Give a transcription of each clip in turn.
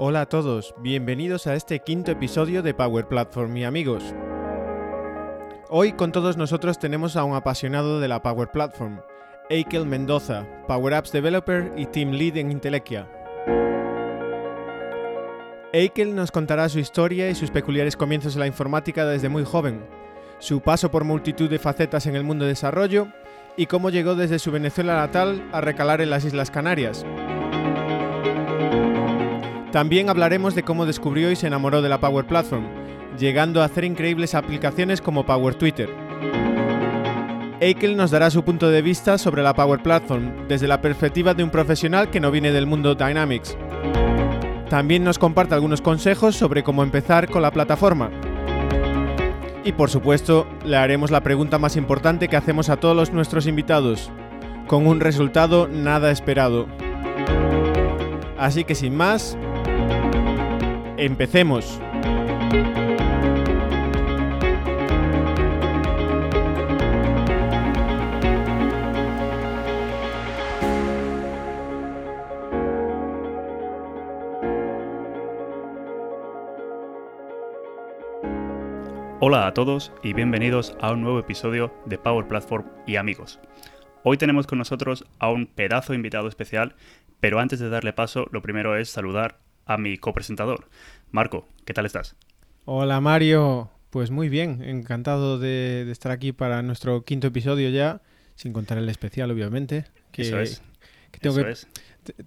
Hola a todos, bienvenidos a este quinto episodio de Power Platform y amigos. Hoy con todos nosotros tenemos a un apasionado de la Power Platform, Eikel Mendoza, Power Apps Developer y Team Lead en Intelequia. Eikel nos contará su historia y sus peculiares comienzos en la informática desde muy joven, su paso por multitud de facetas en el mundo de desarrollo y cómo llegó desde su Venezuela natal a recalar en las Islas Canarias. También hablaremos de cómo descubrió y se enamoró de la Power Platform, llegando a hacer increíbles aplicaciones como Power Twitter. Eikel nos dará su punto de vista sobre la Power Platform desde la perspectiva de un profesional que no viene del mundo Dynamics. También nos comparte algunos consejos sobre cómo empezar con la plataforma. Y por supuesto, le haremos la pregunta más importante que hacemos a todos nuestros invitados, con un resultado nada esperado. Así que sin más, empecemos. Hola a todos y bienvenidos a un nuevo episodio de Power Platform y amigos. Hoy tenemos con nosotros a un pedazo invitado especial, pero antes de darle paso, lo primero es saludar a mi copresentador. Marco, ¿qué tal estás? Hola Mario, pues muy bien, encantado de, estar aquí para nuestro quinto episodio ya, sin contar el especial obviamente. Que, Eso es. tengo que,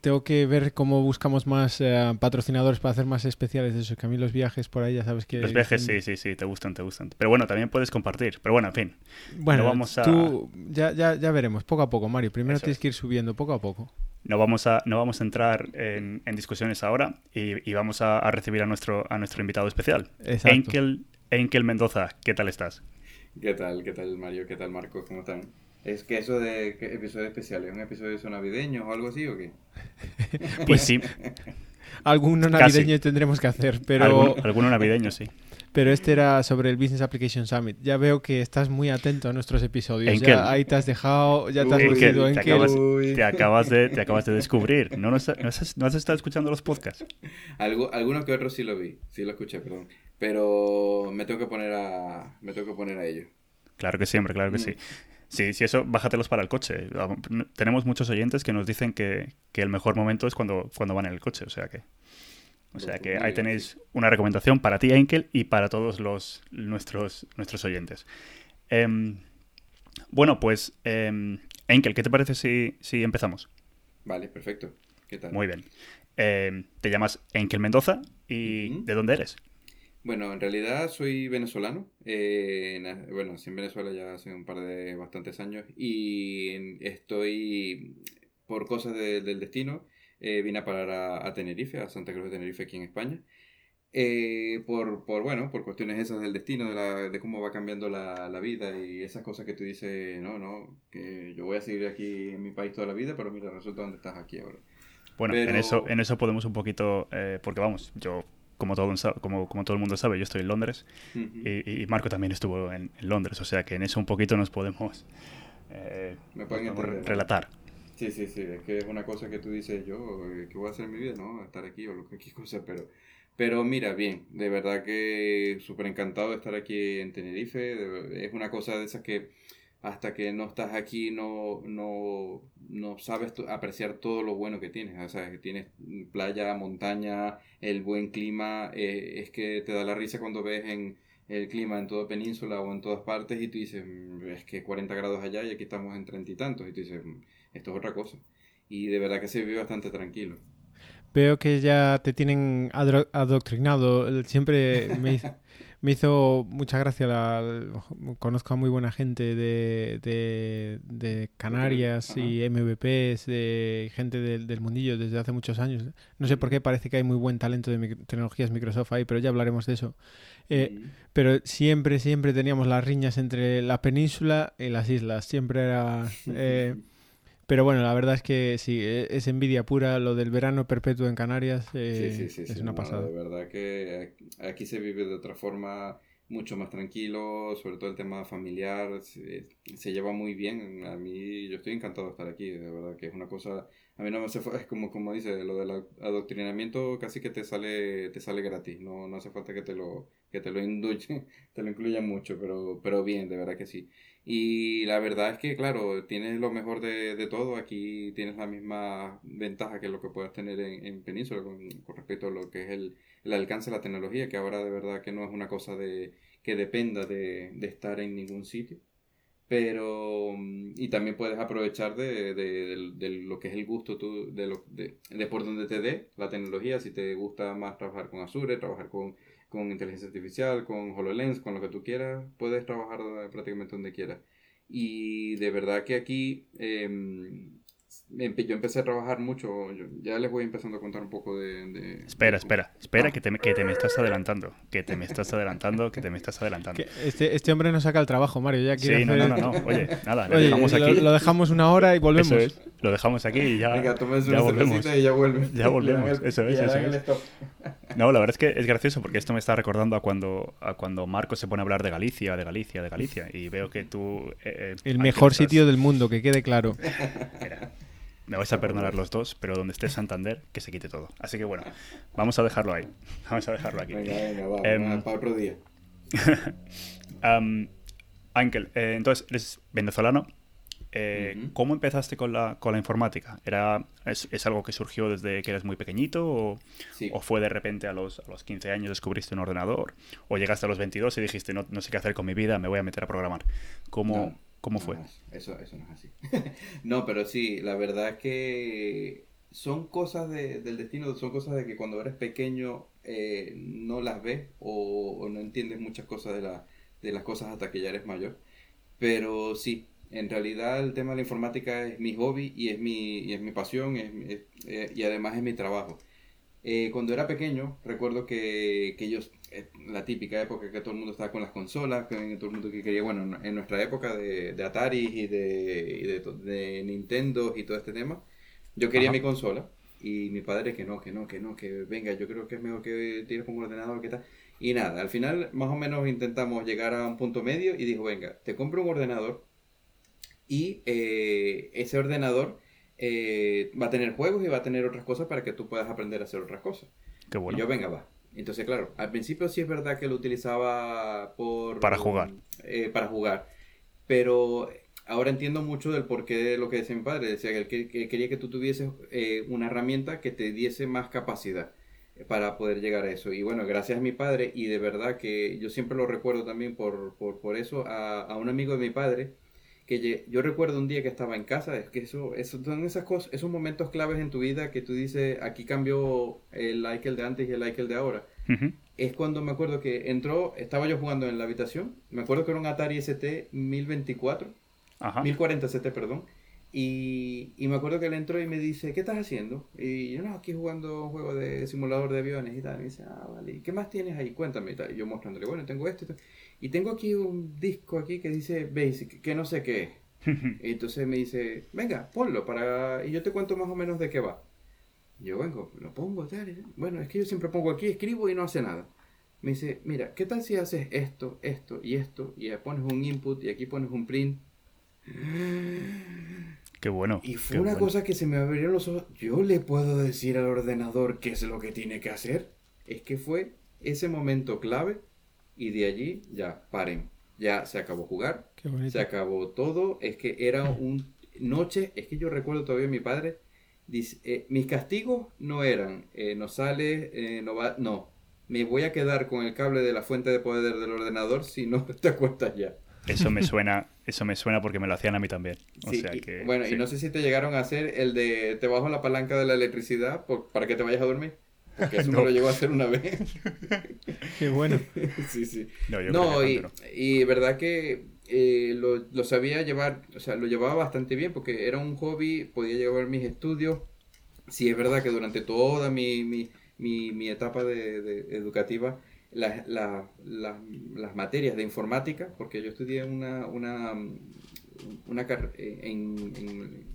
tengo que ver cómo buscamos más eh, patrocinadores para hacer más especiales de eso, que a mí los viajes por ahí ya sabes que... Los viajes sí, sí, sí, te gustan, te gustan. Pero bueno, también puedes compartir. Pero bueno, en fin. Bueno, vamos a... tú ya, ya, ya veremos, poco a poco, Mario. Primero tienes que ir subiendo, poco a poco. No vamos a, no vamos a entrar en, discusiones ahora y, vamos a, recibir a nuestro, a nuestro invitado especial. Enkel, Enkel Mendoza, ¿qué tal estás? ¿Qué tal? ¿Qué tal, Mario? ¿Qué tal, Marco? ¿Cómo están? ¿Es que eso de episodio especial es un episodio navideño o algo así o qué? pues sí. Alguno navideño tendremos que hacer, pero... alguno navideño, sí. Pero este era sobre el Business Application Summit. Ya veo que estás muy atento a nuestros episodios. Ya ahí te has dejado, ya te has metido en te acabas, te acabas, de, te acabas de descubrir. ¿No, no, has, no has estado escuchando los podcasts? Algo, alguno que otro sí lo vi, sí lo escuché, perdón. Pero me tengo que poner a, me tengo que poner a ello. Claro que siempre, claro que mm. sí. Sí, sí, eso, bájatelos para el coche. Tenemos muchos oyentes que nos dicen que, que el mejor momento es cuando, cuando van en el coche, o sea que... O sea que ahí tenéis una recomendación para ti, Enkel, y para todos los, nuestros, nuestros oyentes. Em, bueno, pues, eh, Enkel, ¿qué te parece si, si, empezamos? Vale, perfecto. ¿Qué tal? Muy bien. Em, te llamas Enkel Mendoza y ¿de dónde eres? Bueno, en realidad soy venezolano. Eh, bueno, nací en Venezuela ya hace un par de bastantes años y estoy, por cosas del destino, eh, vine a parar a, Tenerife, a Santa Cruz de Tenerife aquí en España. Eh, por, por, bueno, por cuestiones esas del destino, de, la, de cómo va cambiando la, la, vida y esas cosas que tú dices, no, no, que yo voy a seguir aquí en mi país toda la vida, pero mira, resulta dónde estás aquí ahora. Bueno, en, eso, en eso podemos un poquito, eh, porque vamos, yo, como todo, como, como todo el mundo sabe, yo estoy en Londres y, y, Marco también estuvo en, Londres, o sea que en eso un poquito nos podemos, Me pueden relatar. Sí, sí, sí, es que es una cosa que tú dices, yo, eh, ¿qué voy a hacer en mi vida? ¿No? Estar aquí o lo que cosa, pero, pero mira, bien, de verdad que súper encantado de estar aquí en Tenerife, es una cosa de esas que hasta que no estás aquí no, no, no sabes apreciar todo lo bueno que tienes, o sea, que tienes playa, montaña, el buen clima, eh, es que te da la risa cuando ves en el clima en toda península o en todas partes y tú dices, mm, es que 40 grados allá y aquí estamos en treinta y tantos y tú dices mm, esto es otra cosa. Y de verdad que se vive bastante tranquilo. Veo que ya te tienen adoctrinado. Siempre me, me hizo mucha gracia. La, conozco a muy buena gente de, de, Canarias y MVPs, de gente del, del, mundillo desde hace muchos años. No sé por qué parece que hay muy buen talento de tecnologías Microsoft ahí, pero ya hablaremos de eso. Eh, pero siempre, siempre teníamos las riñas entre la península y las islas. Siempre era... Eh, pero bueno, la verdad es que sí, e, es envidia pura lo del verano perpetuo en Canarias. Eh, es una pasada. de verdad que aquí se vive de otra forma mucho más tranquilo, sobre todo el tema familiar, se, se, lleva muy bien. A mí, yo estoy encantado de estar aquí, de verdad, que es una cosa, a mí no me hace es como, como dice, lo del adoctrinamiento casi que te sale, te sale gratis, no, no hace falta que te lo, que te lo induyen, te lo incluyan mucho, pero, pero bien, de verdad que sí. Y la verdad es que, claro, tienes lo mejor de, de todo, aquí tienes la misma ventaja que lo que puedas tener en, en Península con, respecto a lo que es el el alcance de la tecnología, que ahora de verdad que no es una cosa de, que dependa de, de estar en ningún sitio. Pero, y también puedes aprovechar de, de, de lo que es el gusto tú, de, lo, de, por donde te dé la tecnología, si te gusta más trabajar con Azure, trabajar con, con inteligencia artificial, con HoloLens, con lo que tú quieras, puedes trabajar prácticamente donde quieras. Y de verdad que aquí eh, yo empecé a trabajar mucho, ya les voy empezando a contar un poco de... espera, espera, espera, que, te, que te me estás adelantando, que te me estás adelantando, que te me estás adelantando. Este, este hombre no saca el trabajo, Mario, ya quiere Sí, no, no, no, oye, nada, lo dejamos aquí. Lo, dejamos una hora y volvemos. Eso es, lo dejamos aquí y ya, Venga, ya volvemos. Y ya, vuelve. ya volvemos, eso es, eso es. No, la verdad es que es gracioso porque esto me está recordando a cuando, a cuando Marco se pone a hablar de Galicia, de Galicia, de Galicia, y veo que tú... Eh, eh, el mejor sitio del mundo, que quede claro. Mira, me vais a perdonar los dos, pero donde esté Santander, que se quite todo. Así que bueno, vamos a dejarlo ahí. Vamos a dejarlo aquí. Venga, venga, va, em, para otro día. um, Ángel, eh, entonces, eres venezolano. Eh, ¿Cómo empezaste con la, con la informática? ¿Era, es, es, algo que surgió desde que eres muy pequeñito? ¿O, o fue de repente a los, a los 15 años descubriste un ordenador? ¿O llegaste a los 22 y dijiste, no, no sé qué hacer con mi vida, me voy a meter a programar? ¿Cómo, ¿Cómo fue? eso, eso no es así. no, pero sí, la verdad es que son cosas del destino, son cosas de que cuando eres pequeño eh, no las ves o, no entiendes muchas cosas de, la, de las cosas hasta que ya eres mayor. Pero sí, en realidad el tema de la informática es mi hobby y es mi, y es mi pasión es, eh, y además es mi trabajo. Eh, cuando era pequeño, recuerdo que, que ellos, eh, la típica época que todo el mundo estaba con las consolas, que todo el mundo que quería, bueno, en nuestra época de, de Atari y de, y de, de, Nintendo y todo este tema, yo quería mi consola y mi padre que no, que no, que no, que venga, yo creo que es mejor que tienes un ordenador, que tal. Y nada, al final más o menos intentamos llegar a un punto medio y dijo, venga, te compro un ordenador y eh, ese ordenador eh, va a tener juegos y va a tener otras cosas para que tú puedas aprender a hacer otras cosas. Qué bueno. Y yo, venga, va. Entonces, claro, al principio sí es verdad que lo utilizaba por... Para jugar. Eh, para jugar. Pero ahora entiendo mucho del porqué de lo que decía mi padre. Decía que, que quería que tú tuvieses eh, una herramienta que te diese más capacidad para poder llegar a eso. Y bueno, gracias a mi padre, y de verdad que yo siempre lo recuerdo también por, por, por eso, a, a, un amigo de mi padre, que yo recuerdo un día que estaba en casa, es que eso, eso son esas cosas, esos momentos claves en tu vida que tú dices, aquí cambió el Michael de antes y el Michael de ahora. Es cuando me acuerdo que entró, estaba yo jugando en la habitación, me acuerdo que era un Atari ST 1024, 1040 ST, perdón, y, y, me acuerdo que él entró y me dice, ¿qué estás haciendo? Y yo, no, aquí jugando un juego de simulador de aviones y tal. Y me dice, ah, vale, ¿y qué más tienes ahí? Cuéntame y tal. Y yo mostrándole, bueno, tengo esto, esto. Y tengo aquí un disco aquí que dice Basic, que no sé qué y entonces me dice, venga, ponlo para... Y yo te cuento más o menos de qué va. yo vengo, lo pongo, tal. Bueno, es que yo siempre pongo aquí, escribo y no hace nada. Me dice, mira, ¿qué tal si haces esto, esto y esto? Y pones un input y aquí pones un print. Qué bueno. Y fue una cosa que se me abrieron los ojos. Yo le puedo decir al ordenador qué es lo que tiene que hacer. Es que fue ese momento clave y de allí ya paren. Ya se acabó jugar, se acabó todo. Es que era un noche, es que yo recuerdo todavía a mi padre. Dice, eh, mis castigos no eran, eh, no sale, eh, no va, no. Me voy a quedar con el cable de la fuente de poder del ordenador si no te acuestas ya. Eso me suena, eso me suena porque me lo hacían a mí también. bueno, y no sé si te llegaron a hacer el de te bajo la palanca de la electricidad para que te vayas a dormir. Porque eso me lo llegó a hacer una vez. Qué bueno. sí, sí. No, y, y verdad que eh, lo, lo, sabía llevar, o sea, lo llevaba bastante bien porque era un hobby, podía llevar mis estudios. Sí, es verdad que durante toda mi, mi, mi, mi etapa de, de educativa, las, la, las materias de informática, porque yo estudié una, una, una en, en,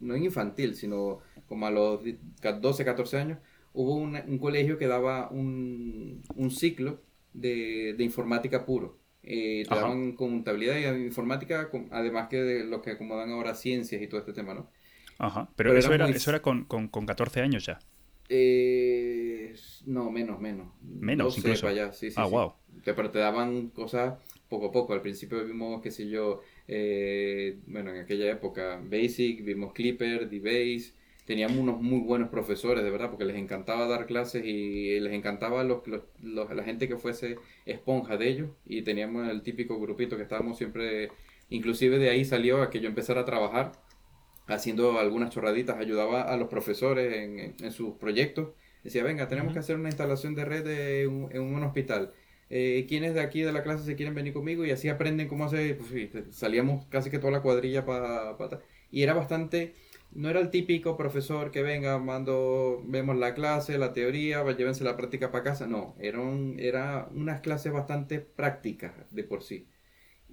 no en infantil, sino como a los 12, 14 años, hubo un colegio que daba un, un, ciclo de, de informática puro. Eh, te Ajá. daban contabilidad y informática, además que de lo que acomodan ahora ciencias y todo este tema, ¿no? Ajá. Pero, Pero eso, era era, muy- eso era con, con, con 14 años ya. Eh, no, menos, menos. Menos, 12 incluso. para allá, sí, sí, Ah, sí. guau. Te- Pero te daban cosas poco a poco. Al principio vimos, qué sé yo, eh, bueno, en aquella época, Basic, vimos Clipper, D-Base. Teníamos unos muy buenos profesores, de verdad, porque les encantaba dar clases y les encantaba los, los- los- la gente que fuese esponja de ellos. Y teníamos el típico grupito que estábamos siempre, inclusive de ahí salió a que yo empezara a trabajar haciendo algunas chorraditas, ayudaba a los profesores en, en- en sus proyectos. Decía, venga, tenemos que hacer una instalación de red de un- en un hospital. Eh, ¿Quiénes de aquí de la clase se quieren venir conmigo? Y así aprenden cómo hacer. Pues, salíamos casi que toda la cuadrilla para... y era bastante... No era el típico profesor que venga, mando, vemos la clase, la teoría, va, llévense la práctica para casa. No, eran era unas clases bastante prácticas de por sí.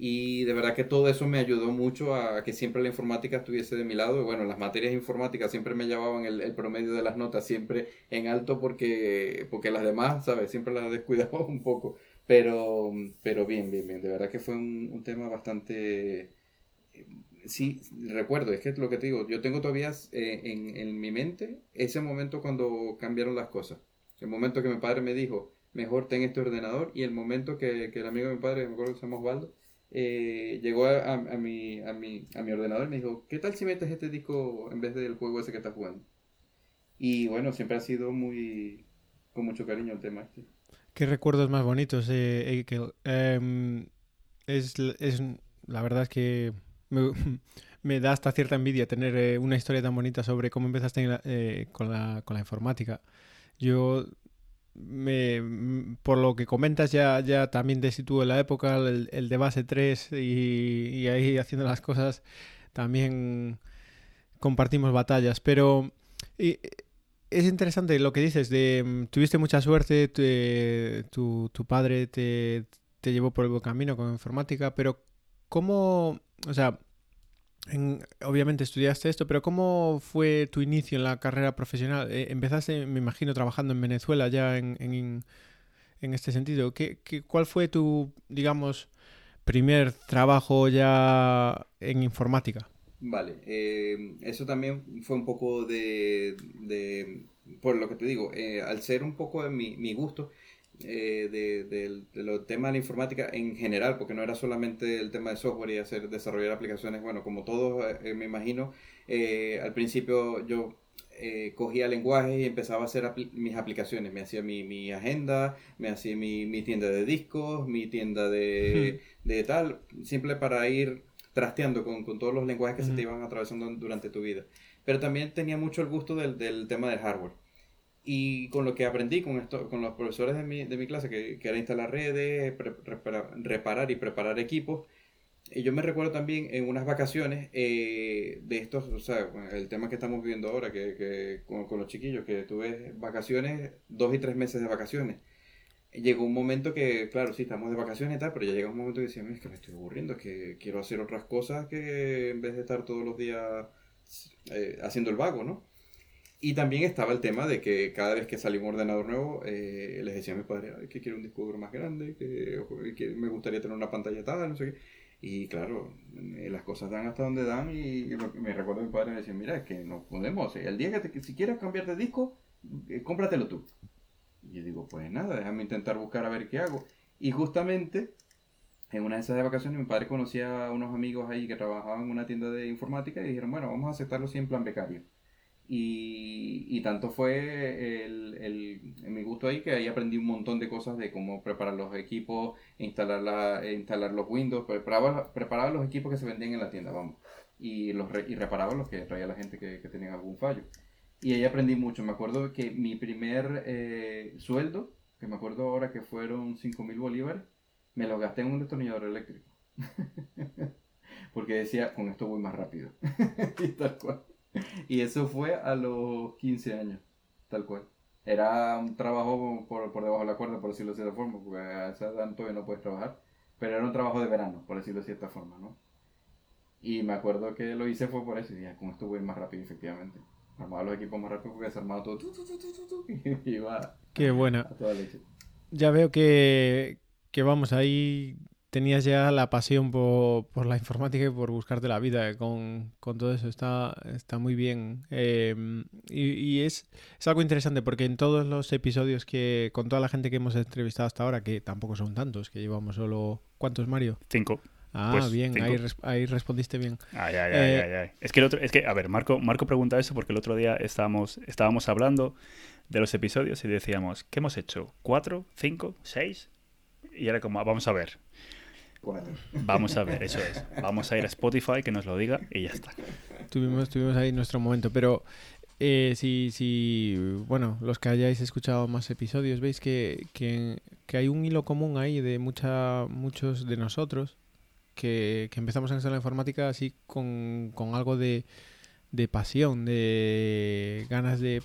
Y de verdad que todo eso me ayudó mucho a que siempre la informática estuviese de mi lado. Y bueno, las materias informáticas siempre me llevaban el, el promedio de las notas siempre en alto porque, porque las demás, ¿sabes? Siempre las descuidaba un poco. Pero, pero bien, bien, bien. De verdad que fue un, un tema bastante... Sí, recuerdo, es que es lo que te digo, yo tengo todavía eh, en, en mi mente ese momento cuando cambiaron las cosas. El momento que mi padre me dijo, mejor ten este ordenador, y el momento que, que el amigo de mi padre, me acuerdo que se llama Osvaldo, eh, llegó a, mi, a, mi, a mi ordenador y me dijo, ¿qué tal si metes este disco en vez del juego ese que estás jugando? Y bueno, siempre ha sido muy, con mucho cariño el tema este. ¿Qué recuerdos más bonitos, eh? Em, es, es, la verdad es que me, da hasta cierta envidia tener eh, una historia tan bonita sobre cómo empezaste eh, con, la, con la informática. Yo, me, por lo que comentas, ya, ya también te sitúo en la época, el, de base 3 y, ahí haciendo las cosas, también compartimos batallas, pero... y- es interesante lo que dices de mm, tuviste mucha suerte, te- tu, tu padre te, te llevó por el buen camino con informática, pero ¿cómo, o sea, en- obviamente estudiaste esto, pero ¿cómo fue tu inicio en la carrera profesional? Eh, empezaste, me imagino, trabajando en Venezuela ya en, en, en este sentido. ¿Qué, qué, cuál fue tu, digamos, primer trabajo ya en informática? Vale, eh, eso también fue un poco de, de por lo que te digo, eh, al ser un poco de mi, mi gusto eh, de, del- de los temas de la informática en general, porque no era solamente el tema de software y hacer desarrollar aplicaciones, bueno, como todos eh, me imagino, eh, al principio yo eh, cogía lenguajes y empezaba a hacer mis aplicaciones, me hacía mi, mi agenda, me hacía mi, mi tienda de discos, mi tienda de, de tal, simple para ir trasteando con, con todos los lenguajes que se te iban atravesando durante tu vida. Pero también tenía mucho el gusto del, del tema del hardware. Y con lo que aprendí con, esto, con los profesores de mi, de mi clase, que, que era instalar redes, reparar y preparar equipos, y yo me recuerdo también en unas vacaciones eh, de estos, o sea, el tema que estamos viviendo ahora, que, que con, los chiquillos, que tuve vacaciones, dos y tres meses de vacaciones. Llegó un momento que, claro, sí, estamos de vacaciones y tal, pero ya llega un momento que decía, "Mira, es que me estoy aburriendo, es que quiero hacer otras cosas que en vez de estar todos los días eh, haciendo el vago, ¿no? Y también estaba el tema de que cada vez que salía un ordenador nuevo, eh, les decía a mi padre "Ay, que quiero un disco duro más grande, que, que me gustaría tener una pantalla tal, no sé qué. Y claro, eh, las cosas dan hasta donde dan y me recuerdo a mi padre me decía, mira, es que no podemos, eh, el día que, te- que si quieres cambiar de disco, eh, cómpratelo tú. Y yo digo, pues nada, déjame intentar buscar a ver qué hago. Y justamente en una de esas de vacaciones mi padre conocía a unos amigos ahí que trabajaban en una tienda de informática y dijeron, bueno, vamos a aceptarlo en plan becario. Y, tanto fue el, el, mi gusto ahí que ahí aprendí un montón de cosas de cómo preparar los equipos, instalar, la, eh, instalar los Windows, preparaba, preparaba los equipos que se vendían en la tienda, vamos. Y, los y reparaba los que traía la gente que, tenía algún fallo. Y ahí aprendí mucho. Me acuerdo que mi primer eh, sueldo, que me acuerdo ahora que fueron 5 mil bolívares, me lo gasté en un destornillador eléctrico. Porque decía, con esto voy más rápido. y tal cual. Y eso fue a los 15 años, tal cual. Era un trabajo por, por debajo de la cuerda, por decirlo de cierta forma, porque a esa edad todavía no puedes trabajar. Pero era un trabajo de verano, por decirlo de cierta forma, ¿no? Y me acuerdo que lo hice fue por eso, y dije, con esto voy más rápido, efectivamente. Armaba los equipos más rápido porque se armaba todo, tu, tu, y iba Qué buena. a toda leche. ya veo que, que vamos, ahí tenías ya la pasión por, por, la informática y por buscarte la vida con, con todo eso. Está, está muy bien. Eh, y, y es, es, algo interesante porque en todos los episodios que, con toda la gente que hemos entrevistado hasta ahora, que tampoco son tantos, que llevamos solo... ¿Cuántos, Mario? Cinco. Ah, pues bien, ahí, ahí, respondiste bien. Ay, ay, eh, ay, ay, Es que el otro, es que, a ver, Marco, Marco pregunta eso porque el otro día estábamos, estábamos hablando de los episodios y decíamos, ¿qué hemos hecho? ¿Cuatro? ¿Cinco? ¿Seis? Y era como, vamos a ver. Cuatro. Vamos a ver, eso es. Vamos a ir a Spotify, que nos lo diga y ya está. Tuvimos, tuvimos ahí nuestro momento, pero eh, si, si, bueno, los que hayáis escuchado más episodios, veis que, que, que hay un hilo común ahí de mucha, muchos de nosotros que, que empezamos en la informática así con, con algo de, de pasión, de ganas de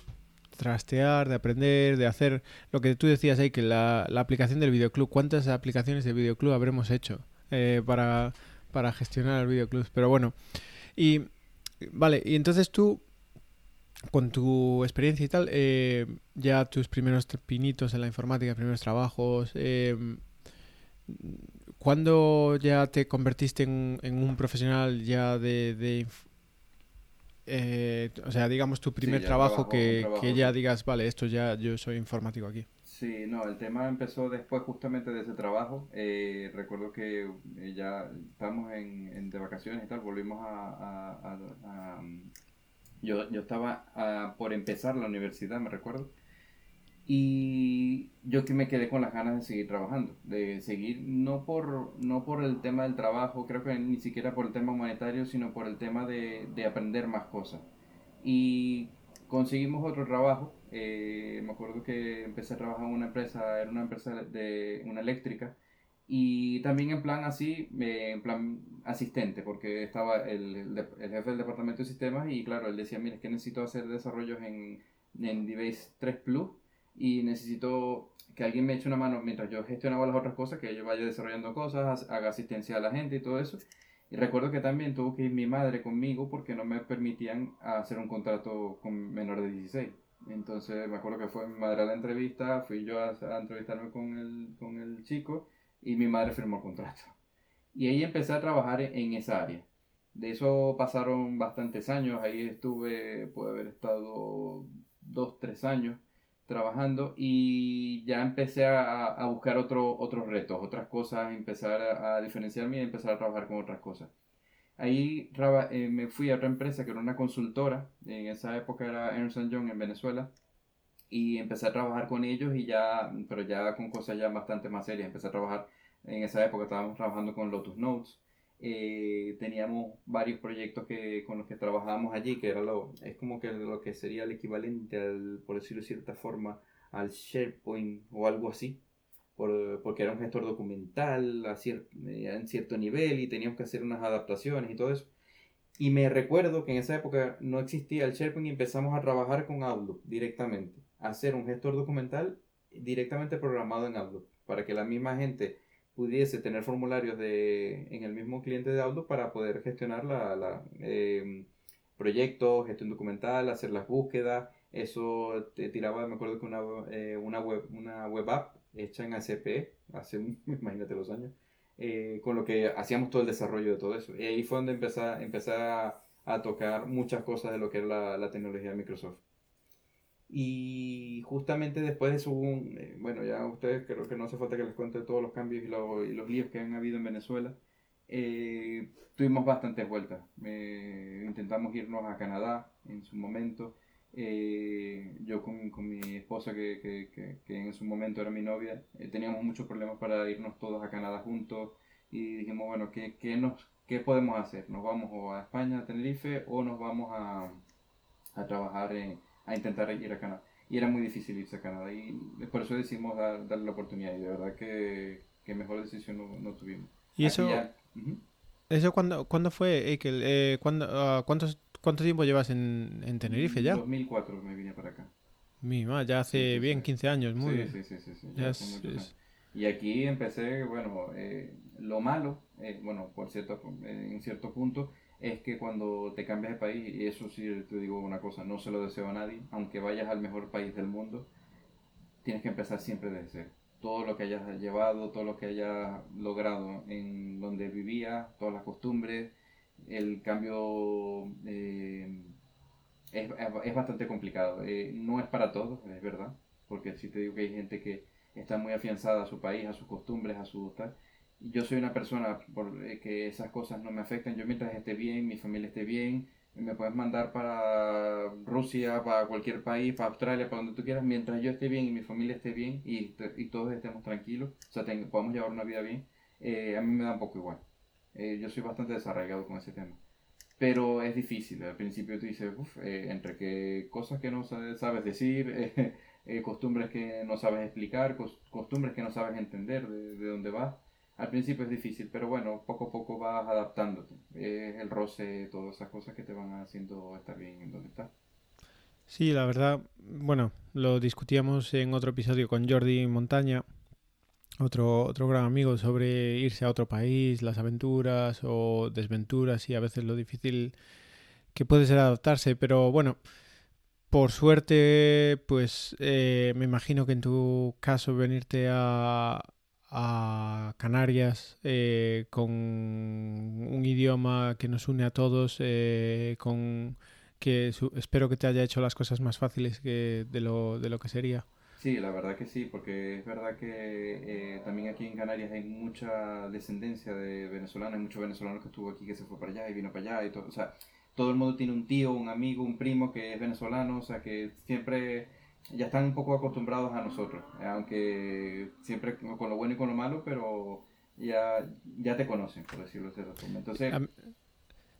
trastear, de aprender, de hacer lo que tú decías ahí, que la, la aplicación del videoclub, ¿cuántas aplicaciones de videoclub habremos hecho eh, para, para gestionar el videoclub? Pero bueno, y vale, y entonces tú, con tu experiencia y tal, eh, ya tus primeros pinitos en la informática, primeros trabajos, eh, ¿cuándo ya te convertiste en, un profesional ya de, de eh, o sea, digamos tu primer Sí, trabajo, trabajo, que, trabajo, que ya digas, vale, esto ya yo soy informático aquí. Sí, no, el tema empezó después justamente de ese trabajo. Eh, recuerdo que eh, ya estábamos en, en- de vacaciones y tal, volvimos a... a- a- a- yo, yo estaba ah, por empezar la universidad, me recuerdo. Y yo que me quedé con las ganas de seguir trabajando, de seguir no por, no por el tema del trabajo, creo que ni siquiera por el tema monetario, sino por el tema de, de aprender más cosas. Y conseguimos otro trabajo, eh, me acuerdo que empecé a trabajar en una empresa, era una empresa de una eléctrica, y también en plan así, eh, en plan asistente, porque estaba el, el jefe del departamento de sistemas y claro, él decía, mira, es que necesito hacer desarrollos en, en DBase 3 Plus y necesito que alguien me eche una mano mientras yo gestionaba las otras cosas, que yo vaya desarrollando cosas, haga asistencia a la gente y todo eso. Y recuerdo que también tuvo que ir mi madre conmigo porque no me permitían hacer un contrato con menor de 16. Entonces me acuerdo que fue mi madre a la entrevista, fui yo a, a entrevistarme con el, con el chico y mi madre firmó el contrato. Y ahí empecé a trabajar en, en esa área. De eso pasaron bastantes años, ahí estuve, puede haber estado dos, tres años trabajando y ya empecé a, a buscar otro, otros retos, otras cosas, empezar a, a diferenciarme y empezar a trabajar con otras cosas. Ahí eh, me fui a otra empresa que era una consultora, en esa época era Ernst Young en Venezuela, y empecé a trabajar con ellos y ya, pero ya con cosas ya bastante más serias, empecé a trabajar, en esa época estábamos trabajando con Lotus Notes, eh, teníamos varios proyectos que, con los que trabajábamos allí, que era lo, es como que lo que sería el equivalente al, por decirlo de cierta forma, al SharePoint o algo así, por- porque era un gestor documental a cier- eh, en cierto nivel y teníamos que hacer unas adaptaciones y todo eso. Y me recuerdo que en esa época no existía el SharePoint y empezamos a trabajar con Outlook directamente, a hacer un gestor documental directamente programado en Outlook, para que la misma gente pudiese tener formularios de, en el mismo cliente de Outlook para poder gestionar la, la, eh, proyectos, gestión documental, hacer las búsquedas. Eso te tiraba, me acuerdo que una, eh, una, web, una web app hecha en ACP, hace, imagínate los años, eh, con lo que hacíamos todo el desarrollo de todo eso. Y ahí fue donde empecé, empecé a, a tocar muchas cosas de lo que era la, la tecnología de Microsoft. Y justamente después de un- eh, bueno, ya ustedes creo que no hace falta que les cuente todos los cambios y, lo- y los líos que han habido en Venezuela. Eh, tuvimos bastantes vueltas. Eh, intentamos irnos a Canadá en su momento. Eh, yo con, con mi esposa, que, que, que, que en su momento era mi novia, eh, teníamos muchos problemas para irnos todos a Canadá juntos. Y dijimos, bueno, ¿qué, qué, nos, ¿qué podemos hacer? ¿Nos vamos o a España, a Tenerife, o nos vamos a, a trabajar, en- a intentar ir a Canadá? Y era muy difícil irse a Canadá. Y por eso decidimos dar- darle la oportunidad. Y de verdad que, que mejor decisión no, no tuvimos. ¿Y Aquí eso, ya- ujú. eso cuándo, cuándo fue, Eikel? Eh, ¿cuándo, ah, cuántos, ¿Cuánto tiempo llevas en, en Tenerife ya? 2004 me vine para acá. Mi ma, ya hace Sí, sí, bien sí. 15 años, muy sí, bien. sí, sí, sí, sí, Ya. Y aquí empecé, bueno, eh, lo malo, eh, bueno, por cierto, eh, en cierto punto, es que cuando te cambias de país, y eso sí te digo una cosa, no se lo deseo a nadie, aunque vayas al mejor país del mundo, tienes que empezar siempre desde cero. todo lo que hayas llevado, todo lo que hayas logrado en donde vivía, todas las costumbres, el cambio eh, es, es, bastante complicado. Eh, no es para todos, es verdad, porque si te digo que hay gente que está muy afianzada a su país, a sus costumbres, a su tal. Yo soy una persona por, eh, que esas cosas no me afectan. Yo mientras esté bien, mi familia esté bien, me puedes mandar para Rusia, para cualquier país, para Australia, para donde tú quieras, mientras yo esté bien y mi familia esté bien y, y todos estemos tranquilos, o sea, podamos llevar una vida bien, a mí me da un poco igual. Eh, yo soy bastante desarraigado con ese tema. Pero es difícil. Al principio tú dices, uff, eh, entre que cosas que no sabes decir, eh, costumbres que no sabes explicar, costumbres que no sabes entender de, de, dónde vas. Al principio es difícil, pero bueno, poco a poco vas adaptándote. Es el roce, todas esas cosas que te van haciendo estar bien en donde estás. Sí, la verdad, bueno, lo discutíamos en otro episodio con Jordi Montaña, otro, otro gran amigo sobre irse a otro país, las aventuras o desventuras y a veces lo difícil que puede ser adaptarse, pero bueno, por suerte, pues eh, me imagino que en tu caso venirte a, a Canarias eh, con un idioma que nos une a todos, eh, con que espero que te haya hecho las cosas más fáciles que de, lo, de lo que sería. Sí, la verdad que sí, porque es verdad que eh, también aquí en Canarias hay mucha descendencia de venezolanos, hay muchos venezolanos que estuvo aquí, que se fue para allá y vino para allá y todo, o sea, todo el mundo tiene un tío, un amigo, un primo que es venezolano, o sea, que siempre ya están un poco acostumbrados a nosotros, aunque siempre con lo bueno y con lo malo, pero ya, ya te conocen, por decirlo de esa forma. Entonces...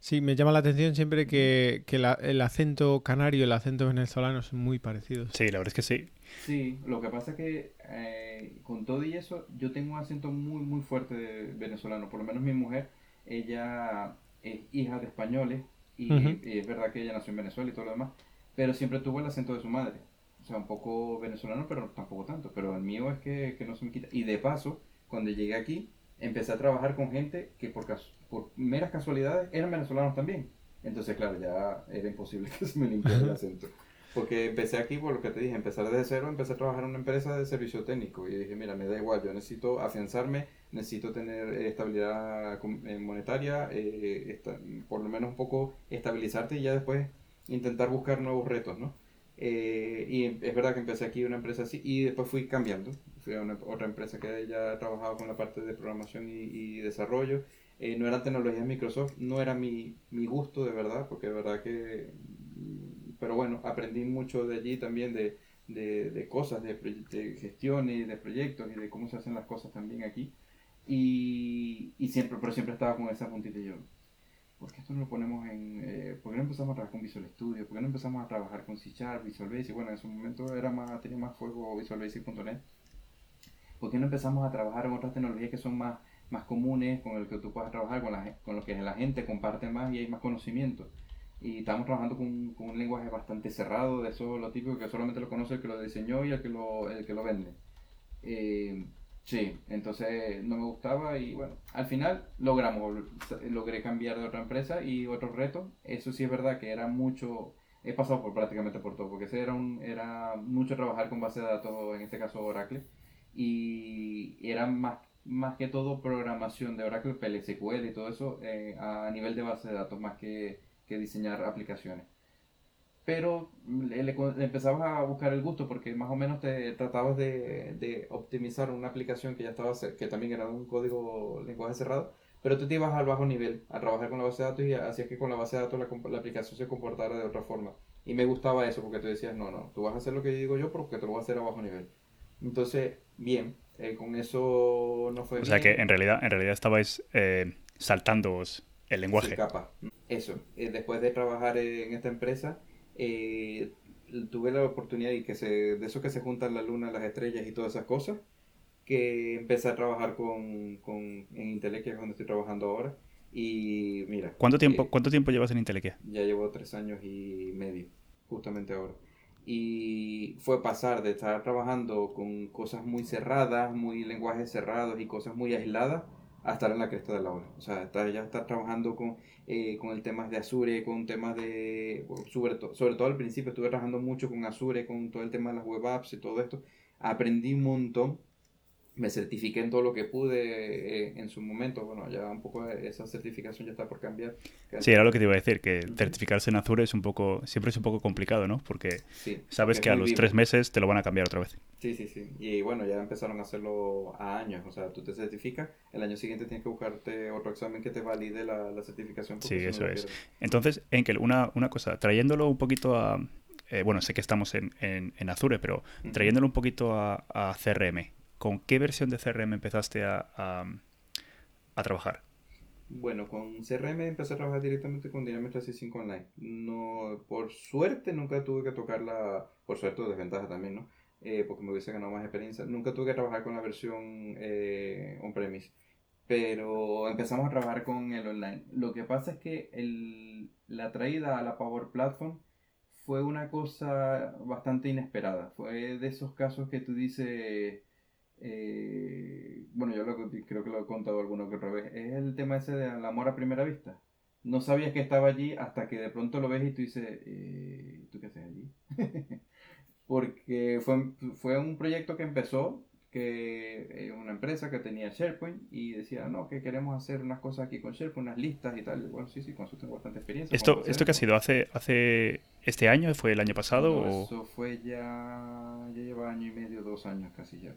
Sí, me llama la atención siempre que, el acento canario y el acento venezolano son muy parecidos. Sí, la verdad es que sí. Sí, lo que pasa es que eh, con todo y eso, yo tengo un acento muy, muy fuerte de venezolano. Por lo menos mi mujer, ella es hija de españoles y, es verdad que ella nació en Venezuela y todo lo demás, pero siempre tuvo el acento de su madre. O sea, un poco venezolano, pero tampoco tanto. Pero el mío es que, que no se me quita. Y de paso, cuando llegué aquí, empecé a trabajar con gente que por, por meras casualidades eran venezolanos también. Entonces, claro, ya era imposible que se me limpiara el acento. Porque empecé aquí, por lo que te dije, empezar desde cero, empecé a trabajar en una empresa de servicio técnico. Y dije, mira, me da igual, yo necesito afianzarme, necesito tener estabilidad eh, monetaria, eh, por lo menos un poco estabilizarte y ya después intentar buscar nuevos retos, ¿no? Eh, y es verdad que empecé aquí una empresa así y después fui cambiando. Fui a una, otra empresa que ya trabajaba con la parte de programación y, y desarrollo eh, no eran tecnologías Microsoft, no era mi, mi gusto de verdad, porque de verdad que... Pero bueno, aprendí mucho de allí también de, de, de cosas, de, de, gestión y de proyectos y de cómo se hacen las cosas también aquí. Y, y siempre, pero siempre estaba con esa puntita yo. ¿Por qué esto no lo ponemos en... Eh, ¿Por qué no empezamos a trabajar con Visual Studio? ¿Por qué no empezamos a trabajar con C Sharp, Visual Basic? Bueno, en ese momento era más, tenía más fuego Visual Basic.net. ¿Por qué no empezamos a trabajar en otras tecnologías que son más más comunes con el que tú puedas trabajar, con, la, con los que la gente comparte más y hay más conocimiento. Y estamos trabajando con, con, un lenguaje bastante cerrado, de eso lo típico que solamente lo conoce el que lo diseñó y el que lo, el que lo vende. Eh, sí, entonces no me gustaba y bueno, al final logramos, logré cambiar de otra empresa y otro reto. Eso sí es verdad que era mucho, he pasado por prácticamente por todo, porque ese era, un, era mucho trabajar con base de datos, en este caso Oracle, y era más más que todo programación de Oracle, PLSQL y todo eso eh, a nivel de base de datos más que, que diseñar aplicaciones. Pero le, le, empezabas a buscar el gusto porque más o menos te tratabas de, de, optimizar una aplicación que ya estaba, que también era un código lenguaje cerrado, pero tú te ibas al bajo nivel a trabajar con la base de datos y hacías que con la base de datos la, la aplicación se comportara de otra forma. Y me gustaba eso porque tú decías, no, no, tú vas a hacer lo que digo yo porque te lo voy a hacer a bajo nivel. Entonces, bien, eh, con eso no fue. O sea que en realidad, en realidad estabais eh, saltando el lenguaje. capa. Eso. Eh, después de trabajar en esta empresa, eh, tuve la oportunidad y que se, de eso que se juntan la luna, las estrellas y todas esas cosas, que empecé a trabajar con, con en Intelequia, que es donde estoy trabajando ahora. Y mira. ¿Cuánto tiempo, ¿cuánto tiempo llevas en Intelequia? Ya llevo tres años y medio, justamente ahora y fue pasar de estar trabajando con cosas muy cerradas, muy lenguajes cerrados y cosas muy aisladas, a estar en la cresta de la ola. O sea, ya estar trabajando con, eh, con el tema de Azure, con temas de, sobre, sobre todo al principio estuve trabajando mucho con Azure, con todo el tema de las web apps y todo esto. Aprendí un montón me certifiqué en todo lo que pude eh, en su momento. Bueno, ya un poco esa certificación ya está por cambiar. Sí, era lo que te iba a decir, que certificarse en Azure es un poco, siempre es un poco complicado, ¿no? Porque sabes que a los tres meses te lo van a cambiar otra vez. Sí, sí, sí. Y bueno, ya empezaron a hacerlo a años. O sea, tú te certificas, el año siguiente tienes que buscarte otro examen que te valide la, la certificación. Sí, eso es. Entonces, Enkel, una, una cosa, trayéndolo un poquito a... Eh, bueno, sé que estamos en, en, Azure, pero trayéndolo un poquito a, a CRM, ¿Con qué versión de CRM empezaste a, a, trabajar? Bueno, con CRM empecé a trabajar directamente con Dynamics 365 Online. No, por suerte nunca tuve que tocarla, por suerte desventaja también, ¿no? Eh, porque me hubiese ganado más experiencia. Nunca tuve que trabajar con la versión eh, on-premise. Pero empezamos a trabajar con el online. Lo que pasa es que el, la traída a la Power Platform fue una cosa bastante inesperada. Fue de esos casos que tú dices eh, bueno, yo lo, creo que lo he contado alguno que otra vez, es el tema ese del amor a primera vista. No sabías que estaba allí hasta que de pronto lo ves y tú dices, eh, ¿tú qué haces allí? Porque fue, fue un proyecto que empezó que eh, una empresa que tenía SharePoint y decía, no, que queremos hacer unas cosas aquí con SharePoint, unas listas y tal. Bueno, sí, sí, con eso tengo bastante experiencia. ¿Esto, ¿esto qué ha sido? ¿Hace, ¿Hace este año? ¿Fue el año pasado? Eso fue ya, ya lleva año y medio, dos años casi ya.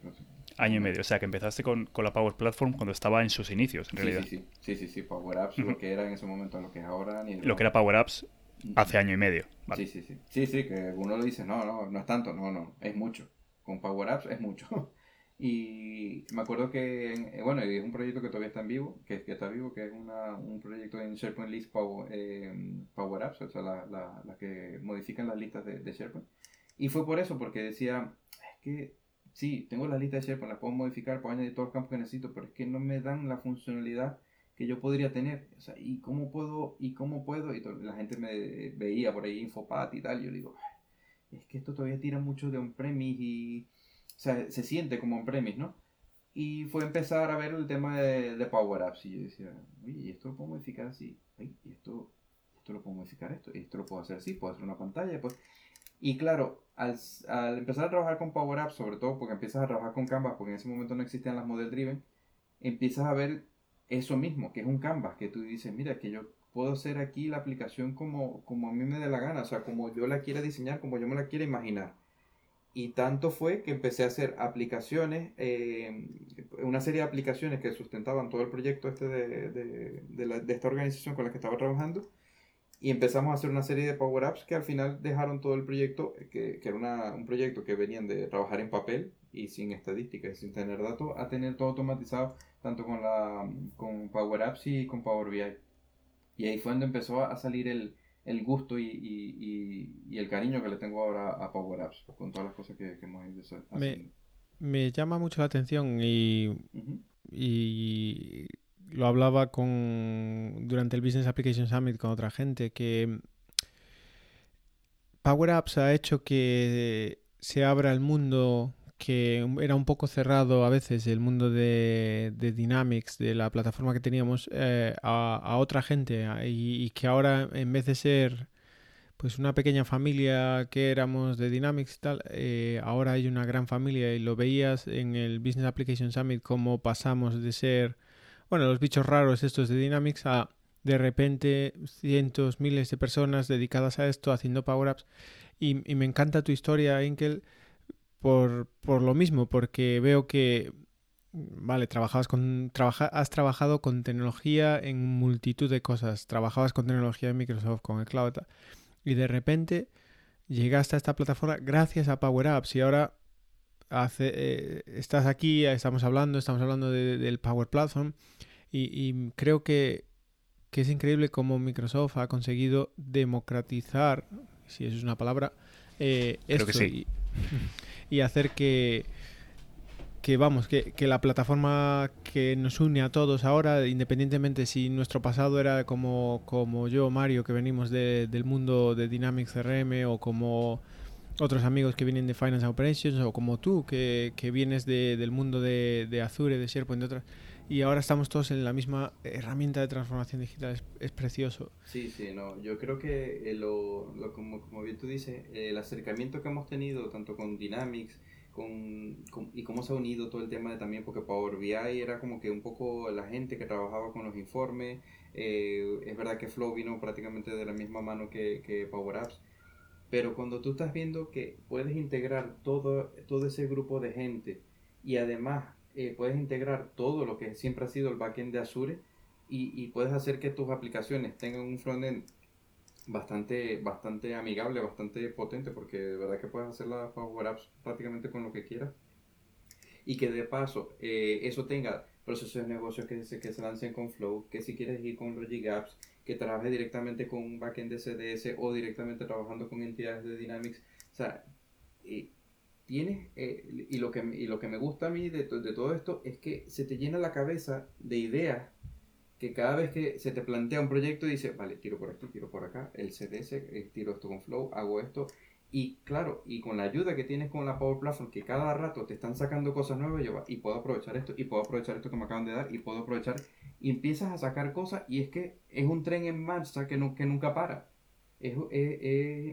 Año y medio, o sea que empezaste con, con, la Power Platform cuando estaba en sus inicios, en realidad. Sí, sí, sí, sí, Power Apps, lo que era en ese momento, lo que es ahora. Ni lo que era Power Apps hace año y medio. Sí, sí, sí. Sí, sí, que uno lo dice, no, no, no es tanto, no, no, es mucho. Con Power Apps es mucho. Y me acuerdo que, eh, bueno, es un proyecto que todavía está en vivo, que, que está vivo, que es una, un proyecto en SharePoint List Power, eh, Power Apps, o sea, las la, la que modifican las listas de, SharePoint. Y fue por eso, porque decía, es que sí, tengo la lista de SharePoint, la puedo modificar, puedo añadir todos los campos que necesito, pero es que no me dan la funcionalidad que yo podría tener. O sea, ¿y cómo puedo? ¿Y cómo puedo? Y la gente me veía por ahí Infopat y tal, y yo digo, es que esto todavía tira mucho de on-premise y o sea, se siente como un premis, ¿no? Y fue empezar a ver el tema de, de Power Apps. Y yo decía, oye, ¿y esto lo puedo modificar así? ¿y esto, esto lo puedo modificar esto? ¿Y esto lo puedo hacer así? ¿Puedo hacer una pantalla? Pues... Y claro, al, al, empezar a trabajar con Power Apps, sobre todo porque empiezas a trabajar con Canvas, porque en ese momento no existían las Model Driven, empiezas a ver eso mismo, que es un Canvas, que tú dices, mira, que yo puedo hacer aquí la aplicación como, como a mí me dé la gana, o sea, como yo la quiera diseñar, como yo me la quiera imaginar. Y tanto fue que empecé a hacer aplicaciones, eh, una serie de aplicaciones que sustentaban todo el proyecto este de, de, de, esta organización con la que estaba trabajando. Y empezamos a hacer una serie de Power Apps que al final dejaron todo el proyecto, que, que era una, un proyecto que venían de trabajar en papel y sin estadísticas, sin tener datos, a tener todo automatizado tanto con, la, con Power Apps y con Power BI. Y ahí fue donde empezó a salir el, el gusto y, y, y, el cariño que le tengo ahora a Power Apps, con todas las cosas que, hemos ido haciendo. Me, me, llama mucho la atención y, y lo hablaba con durante el Business Application Summit con otra gente que Power Apps ha hecho que se abra el mundo que era un poco cerrado a veces el mundo de, Dynamics, de la plataforma que teníamos, eh, a, otra gente y, que ahora en vez de ser pues una pequeña familia que éramos de Dynamics y tal, eh, ahora hay una gran familia y lo veías en el Business Application Summit como pasamos de ser, bueno, los bichos raros estos de Dynamics a de repente cientos, miles de personas dedicadas a esto, haciendo power-ups. Y, y, me encanta tu historia, Inkel, por, por lo mismo, porque veo que, vale, trabajabas con, trabaja, has trabajado con tecnología en multitud de cosas, trabajabas con tecnología en Microsoft, con el cloud, y de repente llegaste a esta plataforma gracias a Power Apps y ahora hace, eh, estás aquí, estamos hablando, estamos hablando del Power Platform y, creo que, que, es increíble cómo Microsoft ha conseguido democratizar, si eso es una palabra, eh, esto. Que sí. y hacer que, que vamos, que, que, la plataforma que nos une a todos ahora, independientemente si nuestro pasado era como, como yo, Mario, que venimos de, del mundo de Dynamics CRM, o como otros amigos que vienen de Finance Operations, o como tú, que, que vienes de, del mundo de, de, Azure, de SharePoint, de otras, y ahora estamos todos en la misma herramienta de transformación digital, es, precioso. Sí, sí, no, yo creo que eh, lo, lo, como, como bien tú dices, el acercamiento que hemos tenido tanto con Dynamics, con, y cómo se ha unido todo el tema de también, porque Power BI era como que un poco la gente que trabajaba con los informes. Eh, es verdad que Flow vino prácticamente de la misma mano que, que Power Apps. Pero cuando tú estás viendo que puedes integrar todo, todo ese grupo de gente y además eh, puedes integrar todo lo que siempre ha sido el backend de Azure y, y puedes hacer que tus aplicaciones tengan un frontend bastante, bastante amigable, bastante potente, porque de verdad que puedes hacer las Power Apps prácticamente con lo que quieras. Y que de paso eh, eso tenga procesos de negocio que se, que se lancen con Flow, que si quieres ir con Logic Apps, que trabajes directamente con un backend de CDS o directamente trabajando con entidades de Dynamics. O sea, eh, tienes, eh, y, lo que, y lo que me gusta a mí de, de todo esto es que se te llena la cabeza de ideas que cada vez que se te plantea un proyecto dice, vale, tiro por aquí, tiro por acá, el CDS, eh, tiro esto con Flow, hago esto. Y claro, y con la ayuda que tienes con la Power Platform, que cada rato te están sacando cosas nuevas, yo, y puedo aprovechar esto, y puedo aprovechar esto que me acaban de dar, y puedo aprovechar, y empiezas a sacar cosas, y es que es un tren en marcha que, no, que nunca para. Es,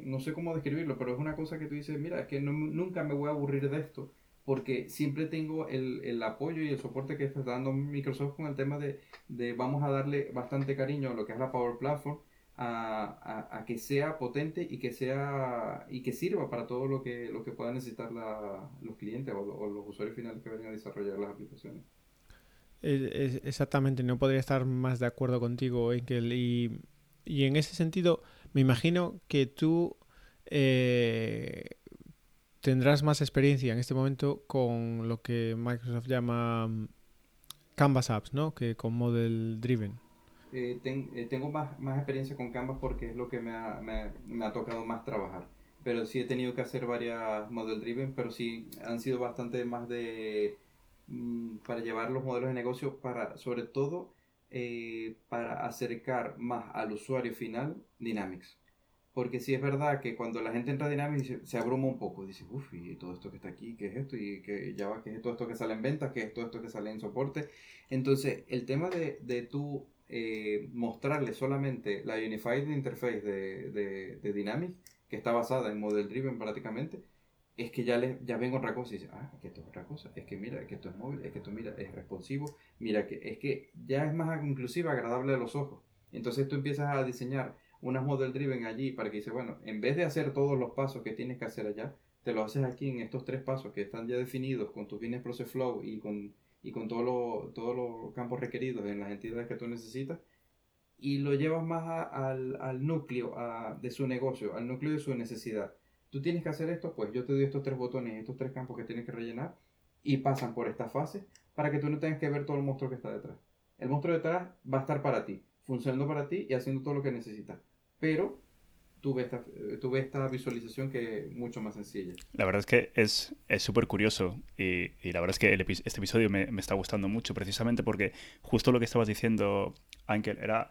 no sé cómo describirlo, pero es una cosa que tú dices, mira, es que nunca me voy a aburrir de esto porque siempre tengo el, el, apoyo y el soporte que está dando Microsoft con el tema de, de, vamos a darle bastante cariño a lo que es la Power Platform, a, a, que sea potente y que sea y que sirva para todo lo que, lo que puedan necesitar la, los clientes o, los usuarios finales que vayan a desarrollar las aplicaciones. exactamente, no podría estar más de acuerdo contigo, Enkel. Y, y en ese sentido, me imagino que tú eh, tendrás más experiencia en este momento con lo que Microsoft llama mm, Canvas Apps, ¿no? Que con Model Driven. Eh, eh, tengo más, experiencia con Canvas porque es lo que me ha, me, ha, tocado más trabajar. Pero sí he tenido que hacer varias Model Driven, pero sí han sido bastante más de... Mm, para llevar los modelos de negocio, para sobre todo eh, para acercar más al usuario final Dynamics. Porque sí es verdad que cuando la gente entra a Dynamics se abruma un poco. Dice, uff, y todo esto que está aquí, ¿qué es esto? Y que ya va, ¿qué es todo esto que sale en ventas? ¿Qué es todo esto que sale en soporte? Entonces, el tema de, de tú eh, mostrarle solamente la Unified Interface de, de, de, Dynamics, que está basada en Model Driven prácticamente, es que ya, le, ya ven otra cosa y dice, ah, que esto es otra cosa, es que mira, que esto es móvil, es que esto mira, es responsivo, mira, que es que ya es más inclusive agradable a los ojos. Entonces tú empiezas a diseñar unas model driven allí para que dice, bueno, en vez de hacer todos los pasos que tienes que hacer allá, te lo haces aquí en estos tres pasos que están ya definidos con tu business process flow y con, y con todos los campos requeridos en las entidades que tú necesitas y lo llevas más al, al, núcleo de su negocio, al núcleo de su necesidad. Tú tienes que hacer esto, pues yo te doy estos tres botones, estos tres campos que tienes que rellenar y pasan por esta fase para que tú no tengas que ver todo el monstruo que está detrás. El monstruo detrás va a estar para ti, funcionando para ti y haciendo todo lo que necesitas pero tuve esta, tuve esta visualización que es mucho más sencilla. La verdad es que es súper curioso y, y, la verdad es que este episodio me, me, está gustando mucho precisamente porque justo lo que estabas diciendo, Ankel, era...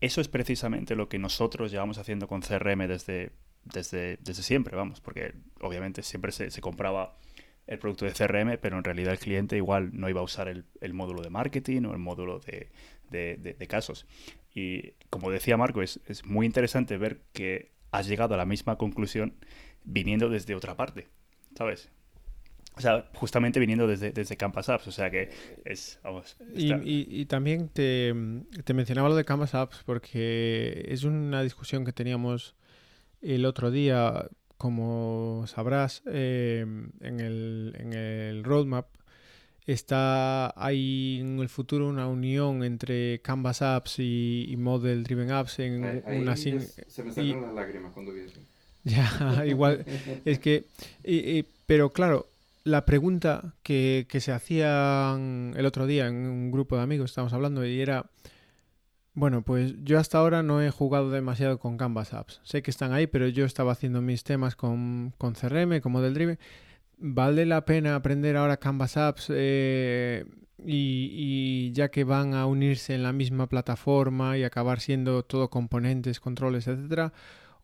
Eso es precisamente lo que nosotros llevamos haciendo con CRM desde, desde, desde siempre, vamos, porque obviamente siempre se, se compraba el producto de CRM, pero en realidad el cliente igual no iba a usar el, el módulo de marketing o el módulo de, de, de, casos. Y como decía Marco, es, es, muy interesante ver que has llegado a la misma conclusión viniendo desde otra parte, ¿sabes? O sea, justamente viniendo desde, desde Campus Apps, o sea que es, vamos... Y, y, también te, te, mencionaba lo de Campus Apps porque es una discusión que teníamos el otro día, como sabrás, eh, en, el, en el roadmap está hay en el futuro una unión entre Canvas Apps y, Model Driven Apps en una se me salieron las lágrimas cuando vi eso. Ya, igual es que pero claro, la pregunta que, que se hacían el otro día en un grupo de amigos estábamos hablando y era bueno, pues yo hasta ahora no he jugado demasiado con Canvas Apps. Sé que están ahí, pero yo estaba haciendo mis temas con, con CRM, con Model Driven ¿Vale la pena aprender ahora Canvas Apps eh, y, ya que van a unirse en la misma plataforma y acabar siendo todo componentes, controles, etcétera?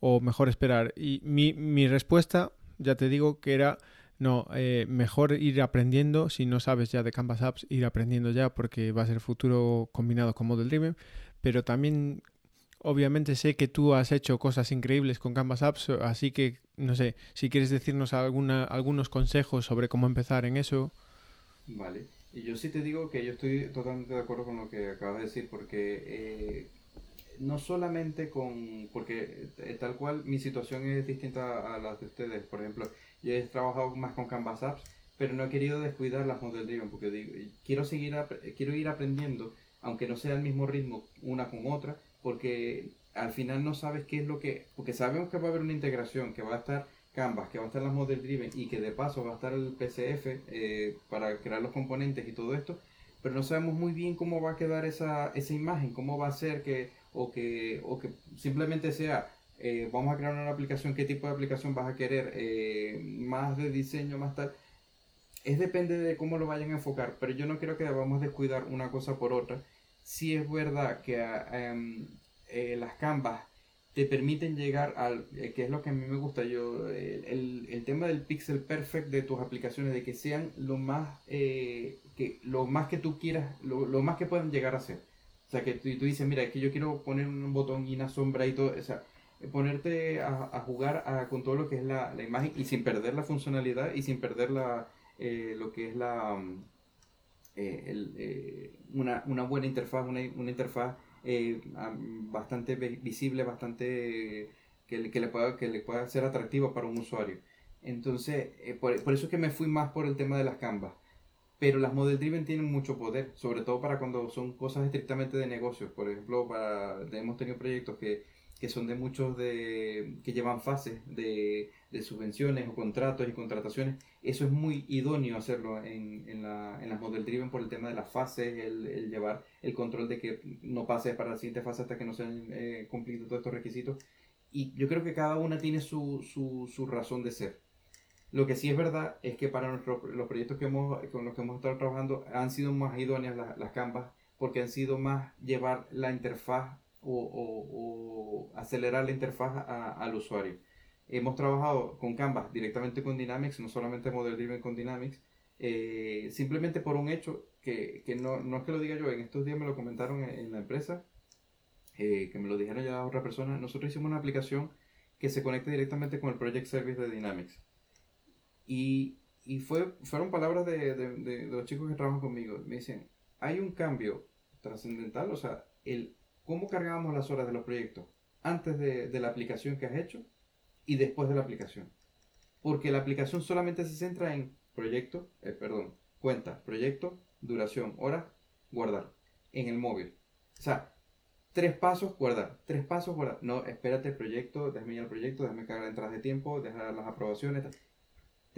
¿O mejor esperar? Y mi, mi respuesta, ya te digo que era no, eh, mejor ir aprendiendo, si no sabes ya de Canvas Apps, ir aprendiendo ya porque va a ser futuro combinado con Model Driven, pero también obviamente sé que tú has hecho cosas increíbles con Canvas Apps, así que no sé, si quieres decirnos alguna, algunos consejos sobre cómo empezar en eso. Vale, y yo sí te digo que yo estoy totalmente de acuerdo con lo que acabas de decir, porque eh, no solamente con, porque eh, tal cual mi situación es distinta a la de ustedes, por ejemplo, yo he trabajado más con Canvas Apps, pero no he querido descuidar las model driven, porque digo, quiero, seguir, quiero ir aprendiendo, aunque no sea el mismo ritmo una con otra, porque al final no sabes qué es lo que, porque sabemos que va a haber una integración, que va a estar Canvas, que va a estar las model driven y que de paso va a estar el PCF eh, para crear los componentes y todo esto, pero no sabemos muy bien cómo va a quedar esa, esa imagen, cómo va a ser que, o que, o que simplemente sea, eh, vamos a crear una aplicación, qué tipo de aplicación vas a querer, eh, más de diseño, más tal. Es depende de cómo lo vayan a enfocar, pero yo no creo que debamos descuidar una cosa por otra. Si es verdad que em, eh, las canvas te permiten llegar al, que es lo que a mí me gusta yo, el, el, tema del pixel perfect de tus aplicaciones, de que sean lo más, que, lo más que tú quieras, lo, lo más que puedan llegar a ser. O sea, que tú, tú dices, mira, es que yo quiero poner un botón y una sombra y todo, o sea, ponerte a, a jugar con todo lo que es la, la, imagen y sin perder la funcionalidad y sin perder la, eh, lo que es la, eh, eh, una, una, buena interfaz, una, una interfaz bastante visible, bastante que, que, le pueda, que le pueda ser atractiva para un usuario. Entonces, por, por, eso es que me fui más por el tema de las canvas. Pero las model driven tienen mucho poder, sobre todo para cuando son cosas estrictamente de negocios. Por ejemplo, para, hemos tenido proyectos que, que son de muchos de, que llevan fases de, de, subvenciones o contratos y contrataciones. Eso es muy idóneo hacerlo en, en, la, en las model driven por el tema de las fases, el, el, llevar el control de que no pase para la siguiente fase hasta que no se hayan eh, cumplido todos estos requisitos. Y yo creo que cada una tiene su, su, su razón de ser. Lo que sí es verdad es que para nuestros, los proyectos que hemos, con los que hemos estado trabajando han sido más idóneas las, las canvas porque han sido más llevar la interfaz o, acelerar la interfaz al usuario. Hemos trabajado con Canvas directamente con Dynamics, no solamente Model Driven con Dynamics, eh, simplemente por un hecho que, que no, no, es que lo diga yo, en estos días me lo comentaron en, la empresa, eh, que me lo dijeron ya otra persona. Nosotros hicimos una aplicación que se conecta directamente con el Project Service de Dynamics. Y, y fue, fueron palabras de, de, de, los chicos que trabajan conmigo. Me dicen, hay un cambio trascendental, o sea, el cómo cargábamos las horas de los proyectos antes de, de, la aplicación que has hecho y después de la aplicación. Porque la aplicación solamente se centra en proyecto, eh, perdón, cuenta, proyecto, duración, horas, guardar en el móvil. O sea, tres pasos, guardar, tres pasos, guardar. No, espérate el proyecto, déjame ir al proyecto, déjame cargar entradas de tiempo, dejar las aprobaciones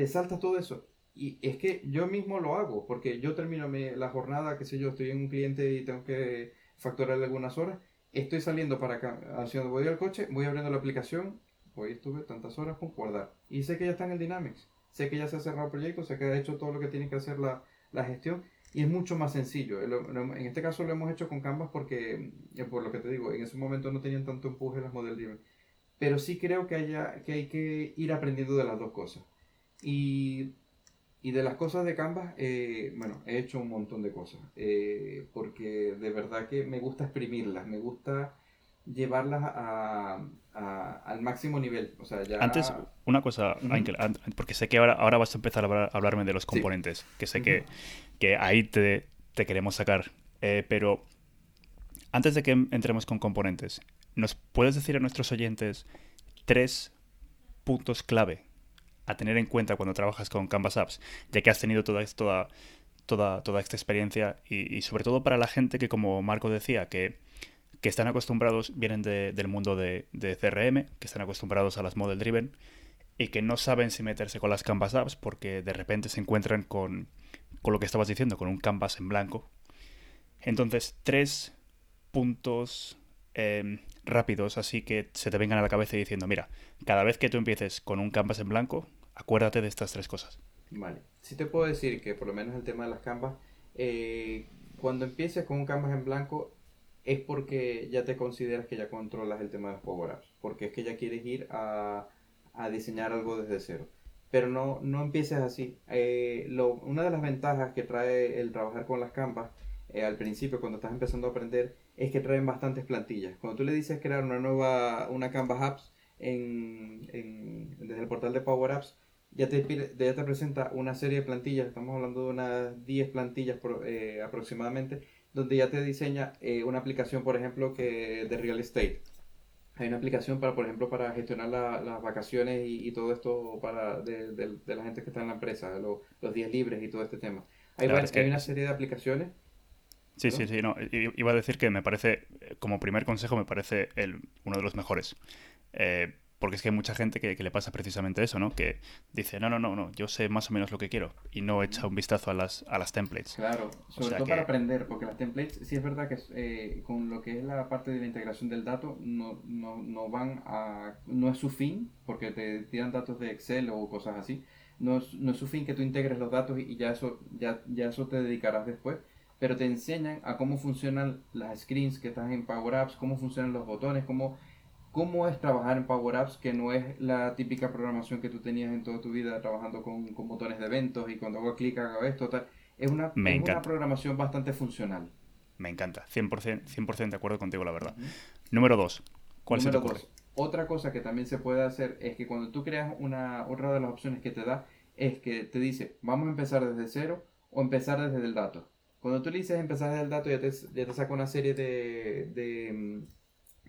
te saltas todo eso. Y es que yo mismo lo hago, porque yo termino la jornada, qué sé yo, estoy en un cliente y tengo que facturar algunas horas, estoy saliendo para acá, haciendo, voy al coche, voy abriendo la aplicación, hoy estuve tantas horas con guardar. Y sé que ya está en el Dynamics, sé que ya se ha cerrado el proyecto, sé que ha hecho todo lo que tiene que hacer la, la gestión y es mucho más sencillo. En este caso lo hemos hecho con Canvas porque, eh, por lo que te digo, en ese momento no tenían tanto empuje las model. Pero sí creo que, hay que ir aprendiendo de las dos cosas. Y, de las cosas de Canvas, eh, bueno, he hecho un montón de cosas, eh, porque de verdad que me gusta exprimirlas, me gusta llevarlas a, al máximo nivel. O sea, ya... Antes, una cosa, porque sé que ahora, ahora vas a empezar a, hablarme de los componentes, que sé que, que, ahí te, te, queremos sacar, eh, pero antes de que entremos con componentes, ¿nos puedes decir a nuestros oyentes tres puntos clave a tener en cuenta cuando trabajas con Canvas Apps, ya que has tenido toda, toda, toda, toda esta experiencia y, sobre todo para la gente que, como Marco decía, que, que están acostumbrados, vienen del mundo de, CRM, que están acostumbrados a las model driven y que no saben si meterse con las Canvas Apps porque de repente se encuentran con, con lo que estabas diciendo, con un Canvas en blanco. Entonces, tres puntos em, rápidos, así que se te vengan a la cabeza diciendo, mira, cada vez que tú empieces con un canvas en blanco, Acuérdate de estas tres cosas. Vale. Sí te puedo decir que por lo menos el tema de las canvas, eh, cuando empieces con un canvas en blanco es porque ya te consideras que ya controlas el tema de los power ups, porque es que ya quieres ir a, a diseñar algo desde cero. Pero no, no empieces así. Eh, una de las ventajas que trae el trabajar con las canvas eh, al principio cuando estás empezando a aprender es que traen bastantes plantillas. Cuando tú le dices crear una nueva, una Canvas Apps en, desde el portal de Power Apps, ya te, ya te presenta una serie de plantillas, estamos hablando de unas 10 plantillas eh, aproximadamente, donde ya te diseña eh, una aplicación, por ejemplo, que de real estate. Hay una aplicación para, por ejemplo, para gestionar las vacaciones y, todo esto para de, de, la gente que está en la empresa, los días libres y todo este tema. Hay, hay una serie de aplicaciones Sí, sí, sí. No, iba a decir que me parece, como primer consejo, me parece el, uno de los mejores. Eh, porque es que hay mucha gente que, le pasa precisamente eso, ¿no? Que dice, no, no, no, no, yo sé más o menos lo que quiero y no echa un vistazo a las, a las templates. Claro, sobre todo para aprender, porque las templates, sí es verdad que eh, con lo que es la parte de la integración del dato, no, no, no van a, no es su fin, porque te tiran datos de Excel o cosas así, no es, no es su fin que tú integres los datos y ya eso, ya, ya eso te dedicarás después, pero te enseñan a cómo funcionan las screens que están en Power Apps, cómo funcionan los botones, cómo cómo es trabajar en Power Apps, que no es la típica programación que tú tenías en toda tu vida trabajando con, con botones de eventos y cuando hago clic hago esto, tal. Es una, una programación bastante funcional. Me encanta, 100%, 100 de acuerdo contigo, la verdad. Número dos, ¿cuál Número se Otra cosa que también se puede hacer es que cuando tú creas una, otra de las opciones que te da, es que te dice, vamos a empezar desde cero o empezar desde el dato. Cuando tú le dices empezar desde el dato, ya te, ya te saca una serie de, de,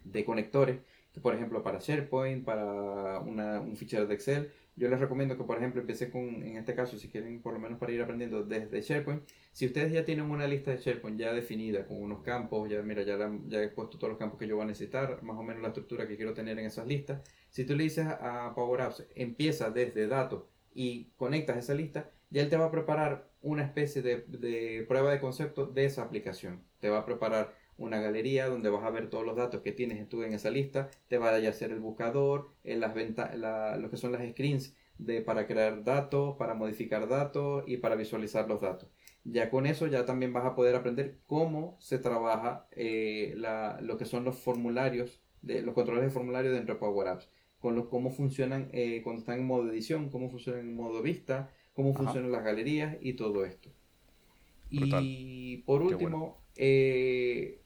de conectores por ejemplo, para SharePoint, para un fichero de Excel. Yo les recomiendo que, por ejemplo, empiece con, en este caso, si quieren por lo menos para ir aprendiendo desde SharePoint, si ustedes ya tienen una lista de SharePoint ya definida con unos campos, ya mira, ya, he puesto todos los campos que yo voy a necesitar, más o menos la estructura que quiero tener en esas listas. Si tú le dices a Power Apps, empieza desde datos y conectas esa lista, ya él te va a preparar una especie de prueba de concepto de esa aplicación. Te va a preparar una galería donde vas a ver todos los datos que tienes tú en esa lista, te va a hacer el buscador, en las la, lo que son las screens de, para crear datos, para modificar datos y para visualizar los datos. Ya con eso ya también vas a poder aprender cómo se trabaja eh, la, lo que son los formularios, de, los controles de formulario dentro de Power Apps, con los, cómo funcionan eh, cuando están en modo edición, cómo funcionan en modo vista, cómo funcionan las galerías y todo esto. Y por último, eh,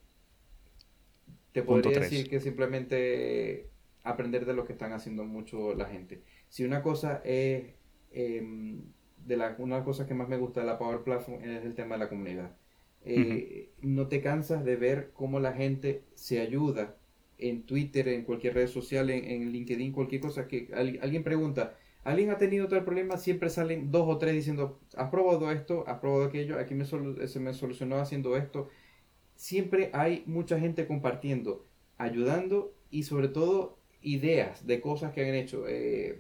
te podría decir que simplemente aprender de lo que están haciendo mucho la gente. Si una cosa es, em, de la, una de las cosas que más me gusta de la Power Platform es el tema de la comunidad. Eh, no te cansas de ver cómo la gente se ayuda en Twitter, en cualquier red social, en, LinkedIn, cualquier cosa que alguien pregunta, alguien ha tenido tal problema, siempre salen dos o tres diciendo, has probado esto, has probado aquello, aquí me se me solucionó haciendo esto siempre hay mucha gente compartiendo, ayudando y sobre todo ideas de cosas que han hecho. Eh,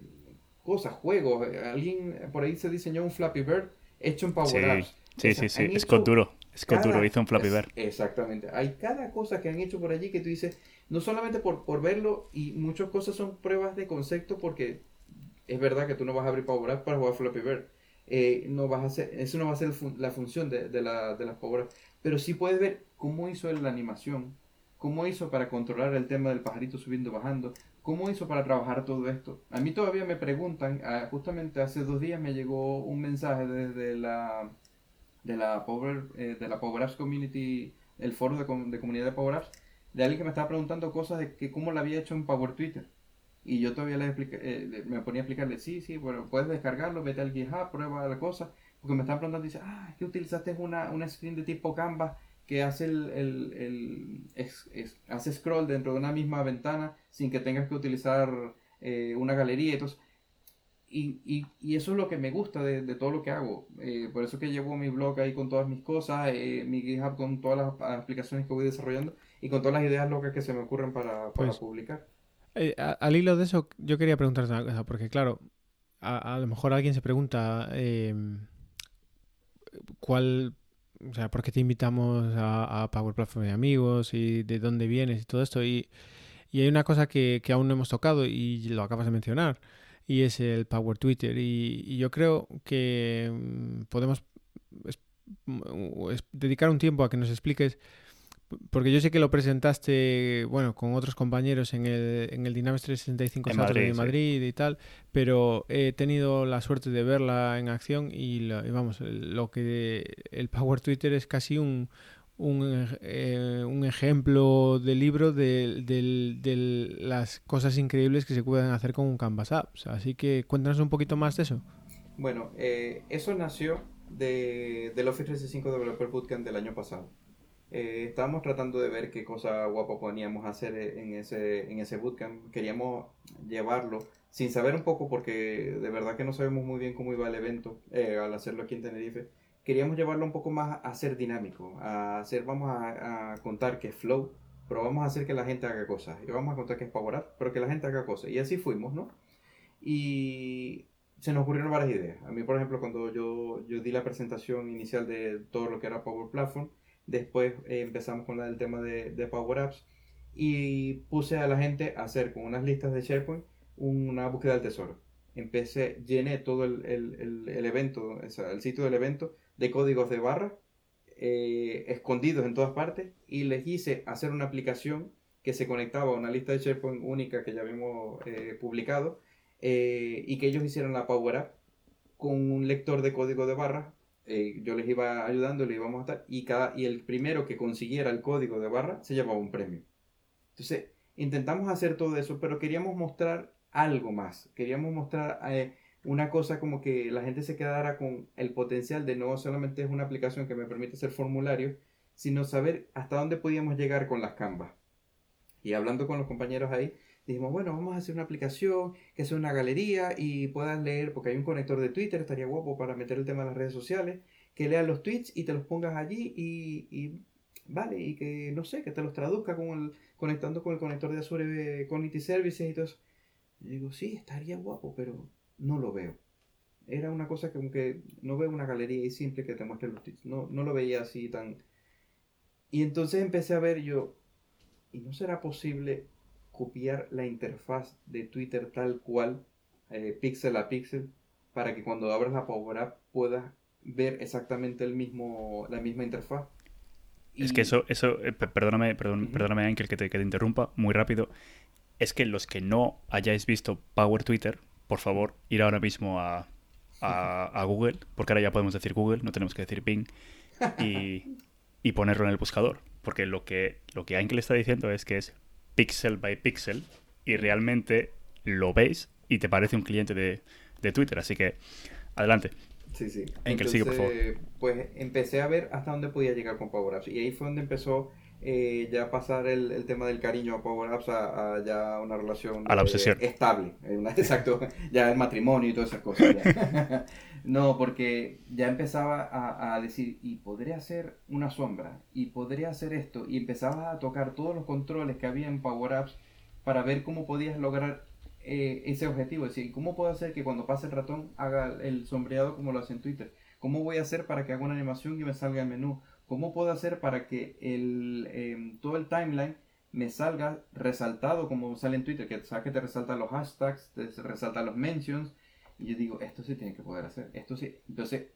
cosas, juegos. Alguien por ahí se diseñó un Flappy Bird hecho en Power Apps. Sí, sí, sí, es Duro. Scott Duro hizo un Flappy Bird. Exactamente. Hay cada cosa que han hecho por allí que tú dices, no solamente por, por verlo, y muchas cosas son pruebas de concepto porque es verdad que tú no vas a abrir Power Apps para jugar Flappy Bird. Eh, no vas a hacer, eso no va a ser la función de, de, la, de las Power Apps. Pero sí puedes ver cómo hizo él la animación, cómo hizo para controlar el tema del pajarito subiendo y bajando, cómo hizo para trabajar todo esto. A mí todavía me preguntan, ah, justamente hace dos días me llegó un mensaje desde la de la Power, eh, de la Power Apps Community, el foro de, comunidad de Power Apps, de alguien que me estaba preguntando cosas de que cómo lo había hecho en Power Twitter. Y yo todavía le eh, me ponía a explicarle, sí, sí, bueno, puedes descargarlo, vete al GitHub, prueba la cosa. Porque me están preguntando, dice, ah, que utilizaste una, una screen de tipo Canvas que hace el, el, hace scroll dentro de una misma ventana sin que tengas que utilizar eh, una galería. Entonces, y, y, y, eso es lo que me gusta de, de todo lo que hago. Eh, por eso que llevo mi blog ahí con todas mis cosas, eh, mi GitHub con todas las aplicaciones que voy desarrollando y con todas las ideas locas que se me ocurren para, para pues, publicar. al hilo de eso, yo quería preguntarte una cosa, porque claro, a, a lo mejor alguien se pregunta cuál, o sea, por qué te invitamos a, Power Platform de amigos y de dónde vienes y todo esto. Y, hay una cosa que, aún no hemos tocado y lo acabas de mencionar, y es el Power Twitter. Y, yo creo que mm, podemos mm, dedicar un tiempo a que nos expliques porque yo sé que lo presentaste, bueno, con otros compañeros en el, en el Dynamics 365 en Madrid, de Madrid y tal, pero he tenido la suerte de verla en acción y, vamos, lo que el Power Twitter es casi un, un, eh, un ejemplo de libro de, de, de, las cosas increíbles que se pueden hacer con un Canvas Apps. Así que cuéntanos un poquito más de eso. Bueno, eh, eso nació de, del Office 365 Developer Bootcamp del año pasado. Eh, estábamos tratando de ver qué cosa guapa poníamos hacer en ese, en ese bootcamp. Queríamos llevarlo sin saber un poco, porque de verdad que no sabemos muy bien cómo iba el evento eh, al hacerlo aquí en Tenerife queríamos llevarlo un poco más a ser dinámico, a hacer, vamos a, contar que es flow, pero vamos a hacer que la gente haga cosas. Y vamos a contar que es power pero que la gente haga cosas. Y así fuimos, ¿no? Y se nos ocurrieron varias ideas. A mí, por ejemplo, cuando yo, yo di la presentación inicial de todo lo que era Power Platform, después eh, empezamos con del tema de, de Power Apps y puse a la gente a hacer con unas listas de SharePoint una búsqueda del tesoro. Empecé, llené todo el, el, el, evento, el sitio del evento de códigos de barra eh, escondidos en todas partes y les hice hacer una aplicación que se conectaba a una lista de SharePoint única que ya habíamos eh, publicado y que ellos hicieron la Power App con un lector de código de barra. yo les iba ayudando, le íbamos a estar y, cada, y el primero que consiguiera el código de barra se llevaba un premio. Entonces, intentamos hacer todo eso, pero queríamos mostrar algo más. Queríamos mostrar una cosa como que la gente se quedara con el potencial de no solamente es una aplicación que me permite hacer formularios, sino saber hasta dónde podíamos llegar con las Canvas. Y hablando con los compañeros ahí, dijimos, bueno, vamos a hacer una aplicación que sea una galería y puedas leer, porque hay un conector de Twitter, estaría guapo para meter el tema de las redes sociales, que leas los tweets y te los pongas allí y, vale, y que, no sé, que te los traduzca con el, conectando con el conector de Azure Cognitive Services y todo eso. Y digo, sí, estaría guapo, pero no lo veo. Era una cosa que aunque no veo una galería y simple que te muestre los tweets, no, no lo veía así tan... Y entonces empecé a ver yo, ¿y no será posible copiar la interfaz de Twitter tal cual, eh, píxel a píxel, para que cuando abras la Power App puedas ver exactamente el mismo, la misma interfaz? Es que eso, eso eh, perdóname, perdóname Ángel que te, que te interrumpa muy rápido. Es que los que no hayáis visto Power Twitter, por favor, ir ahora mismo a, a, Google, porque ahora ya podemos decir Google, no tenemos que decir Bing, y, y ponerlo en el buscador. Porque lo que, lo que Ankel está diciendo es que es pixel by pixel y realmente lo veis y te parece un cliente de, de Twitter. Así que, adelante. Sí, sí. Enkel, sigue, por favor. Pues empecé a ver hasta dónde podía llegar con Power Apps. Y ahí fue donde empezó eh, ya pasar el, el, tema del cariño a Power Apps a, ya una relación a la obsesión. estable. Eh, exacto, ya el matrimonio y todas esas cosas. no, porque ya empezaba a, decir, y podría hacer una sombra, y podría hacer esto, y empezaba a tocar todos los controles que había en Power Apps para ver cómo podías lograr eh, ese objetivo. Es decir, ¿cómo puedo hacer que cuando pase el ratón haga el sombreado como lo hace en Twitter? ¿Cómo voy a hacer para que haga una animación y me salga el menú? ¿Cómo puedo hacer para que el, em, todo el timeline me salga resaltado como sale en Twitter? Que sabes que te resaltan los hashtags, te resaltan los mentions. Y yo digo, esto sí tiene que poder hacer. Esto sí. Entonces,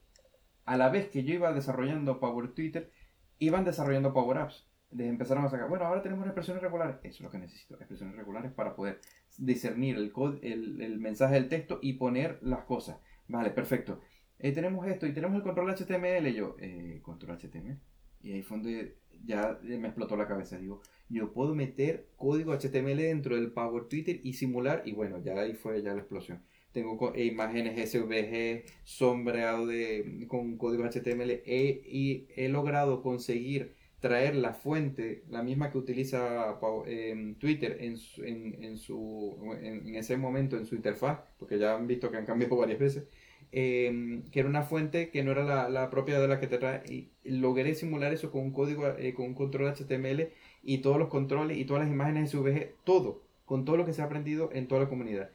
a la vez que yo iba desarrollando Power Twitter, iban desarrollando Power Apps. Les empezaron a sacar, bueno, ahora tenemos expresiones regulares. Eso es lo que necesito, expresiones regulares para poder discernir el, el, el mensaje del texto y poner las cosas. Vale, perfecto. Eh, tenemos esto y tenemos el control HTML. Y yo, eh, control HTML. Y ahí fue donde ya me explotó la cabeza. Digo, yo puedo meter código HTML dentro del Power Twitter y simular. Y bueno, ya ahí fue ya la explosión. Tengo imágenes SVG sombreado de, con código HTML y he logrado conseguir traer la fuente, la misma que utiliza eh, Twitter en, en, en, su, en, ese momento en su interfaz, porque ya han visto que han cambiado varias veces, Em, que era una fuente que no era la, la, propia de la que te trae. Y logré simular eso con un código, eh, con un control HTML y todos los controles y todas las imágenes SVG, todo, con todo lo que se ha aprendido en toda la comunidad.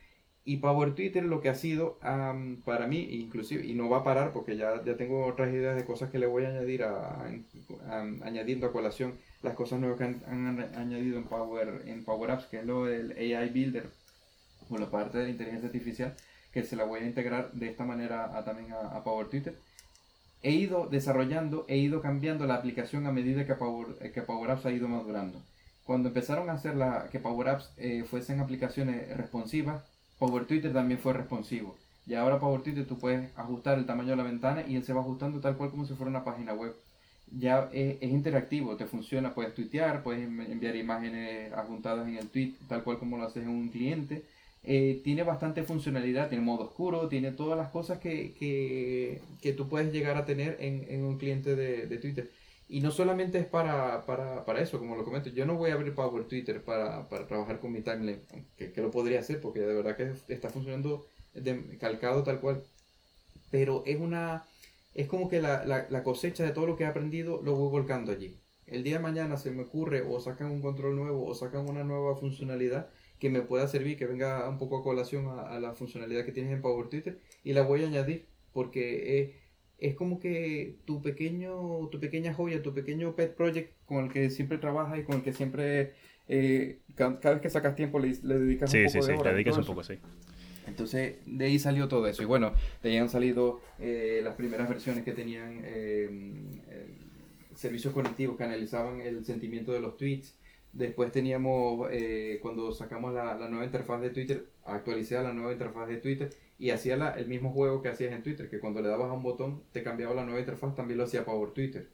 Y Power Twitter lo que ha sido para mí, inclusive, y no va a parar porque ya, ya tengo otras ideas de cosas que le voy a añadir a, añadiendo a colación las cosas nuevas que han, añadido en Power, en Power Apps, que es lo del AI Builder, o la parte de la inteligencia artificial que se la voy a integrar de esta manera a, también a, Power Twitter. He ido desarrollando, he ido cambiando la aplicación a medida que Power, que Power Apps ha ido madurando. Cuando empezaron a hacer la, que Power Apps eh, fuesen aplicaciones responsivas, Power Twitter también fue responsivo. Y ahora Power Twitter tú puedes ajustar el tamaño de la ventana y él se va ajustando tal cual como si fuera una página web. ya es, interactivo, te funciona, puedes tuitear, puedes enviar imágenes adjuntadas en el tweet, tal cual como lo haces en un cliente. Eh, tiene bastante funcionalidad, tiene modo oscuro, tiene todas las cosas que, que, que tú puedes llegar a tener en, en un cliente de, de, Twitter. Y no solamente es para, para, para, eso, como lo comento, yo no voy a abrir Power Twitter para, para trabajar con mi timeline, que, que, lo podría hacer porque de verdad que está funcionando de, calcado tal cual. Pero es una es como que la, la, la, cosecha de todo lo que he aprendido lo voy volcando allí. El día de mañana se me ocurre o sacan un control nuevo o sacan una nueva funcionalidad que me pueda servir, que venga un poco a colación a, la funcionalidad que tienes en Power Twitter y la voy a añadir porque es, es como que tu pequeño, tu pequeña joya, tu pequeño pet project con el que siempre trabajas y con el que siempre eh, cada, vez que sacas tiempo le, le dedicas un poco sí, de sí, le dedicas un poco, sí. Entonces, de ahí salió todo eso. Y bueno, de ahí han salido eh, las primeras versiones que tenían eh, eh, servicios conectivos que analizaban el sentimiento de los tweets. Después teníamos, cuando sacamos la, la, nueva interfaz de Twitter, actualicé la nueva interfaz de Twitter y hacía la, el mismo juego que hacías en Twitter, que cuando le dabas a un botón te cambiaba la nueva interfaz, también lo hacía Power Twitter.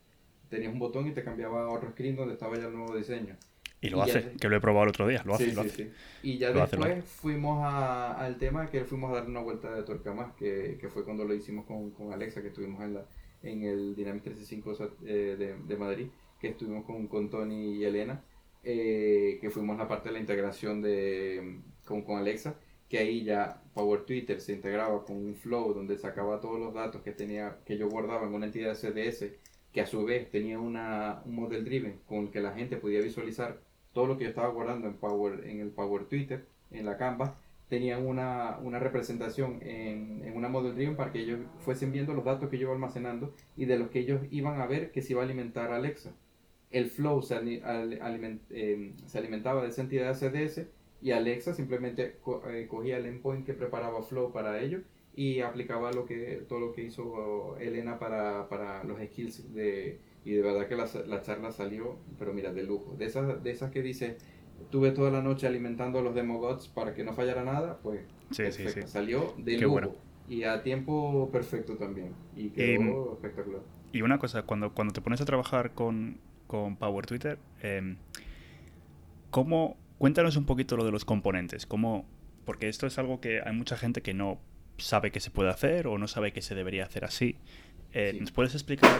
Tenías un botón y te cambiaba a otro screen donde estaba ya el nuevo diseño. Y lo hace, que lo he probado el otro día, lo hace, lo hace. Y ya después fuimos al tema que fuimos a dar una vuelta de tuerca más, que, que fue cuando lo hicimos con, con, Alexa, que estuvimos en, la, en el Dynamic 365 eh, de, de, Madrid, que estuvimos con, con Tony y Elena, eh, que fuimos la parte de la integración de, con, con Alexa, que ahí ya Power Twitter se integraba con un flow donde sacaba todos los datos que tenía que yo guardaba en una entidad CDS que a su vez tenía una, un model driven con el que la gente podía visualizar todo lo que yo estaba guardando en, Power, en el Power Twitter, en la Canva, tenían una, una representación en, en, una Model Driven para que ellos fuesen viendo los datos que yo iba almacenando y de los que ellos iban a ver que se iba a alimentar Alexa. El Flow se, eh, se alimentaba de esa entidad CDS y Alexa simplemente eh, cogía el endpoint que preparaba Flow para ellos y aplicaba lo que, todo lo que hizo Elena para, para los skills de, y de verdad que la, la, charla salió, pero mira, de lujo. De esas, de esas que dice, tuve toda la noche alimentando los demogods para que no fallara nada, pues salió de lujo. Y a tiempo perfecto también. Y quedó espectacular. Y una cosa, cuando, cuando te pones a trabajar con, con Power Twitter, eh, ¿cómo, cuéntanos un poquito lo de los componentes? ¿Cómo, porque esto es algo que hay mucha gente que no sabe que se puede hacer o no sabe que se debería hacer así. Eh, ¿Nos puedes explicar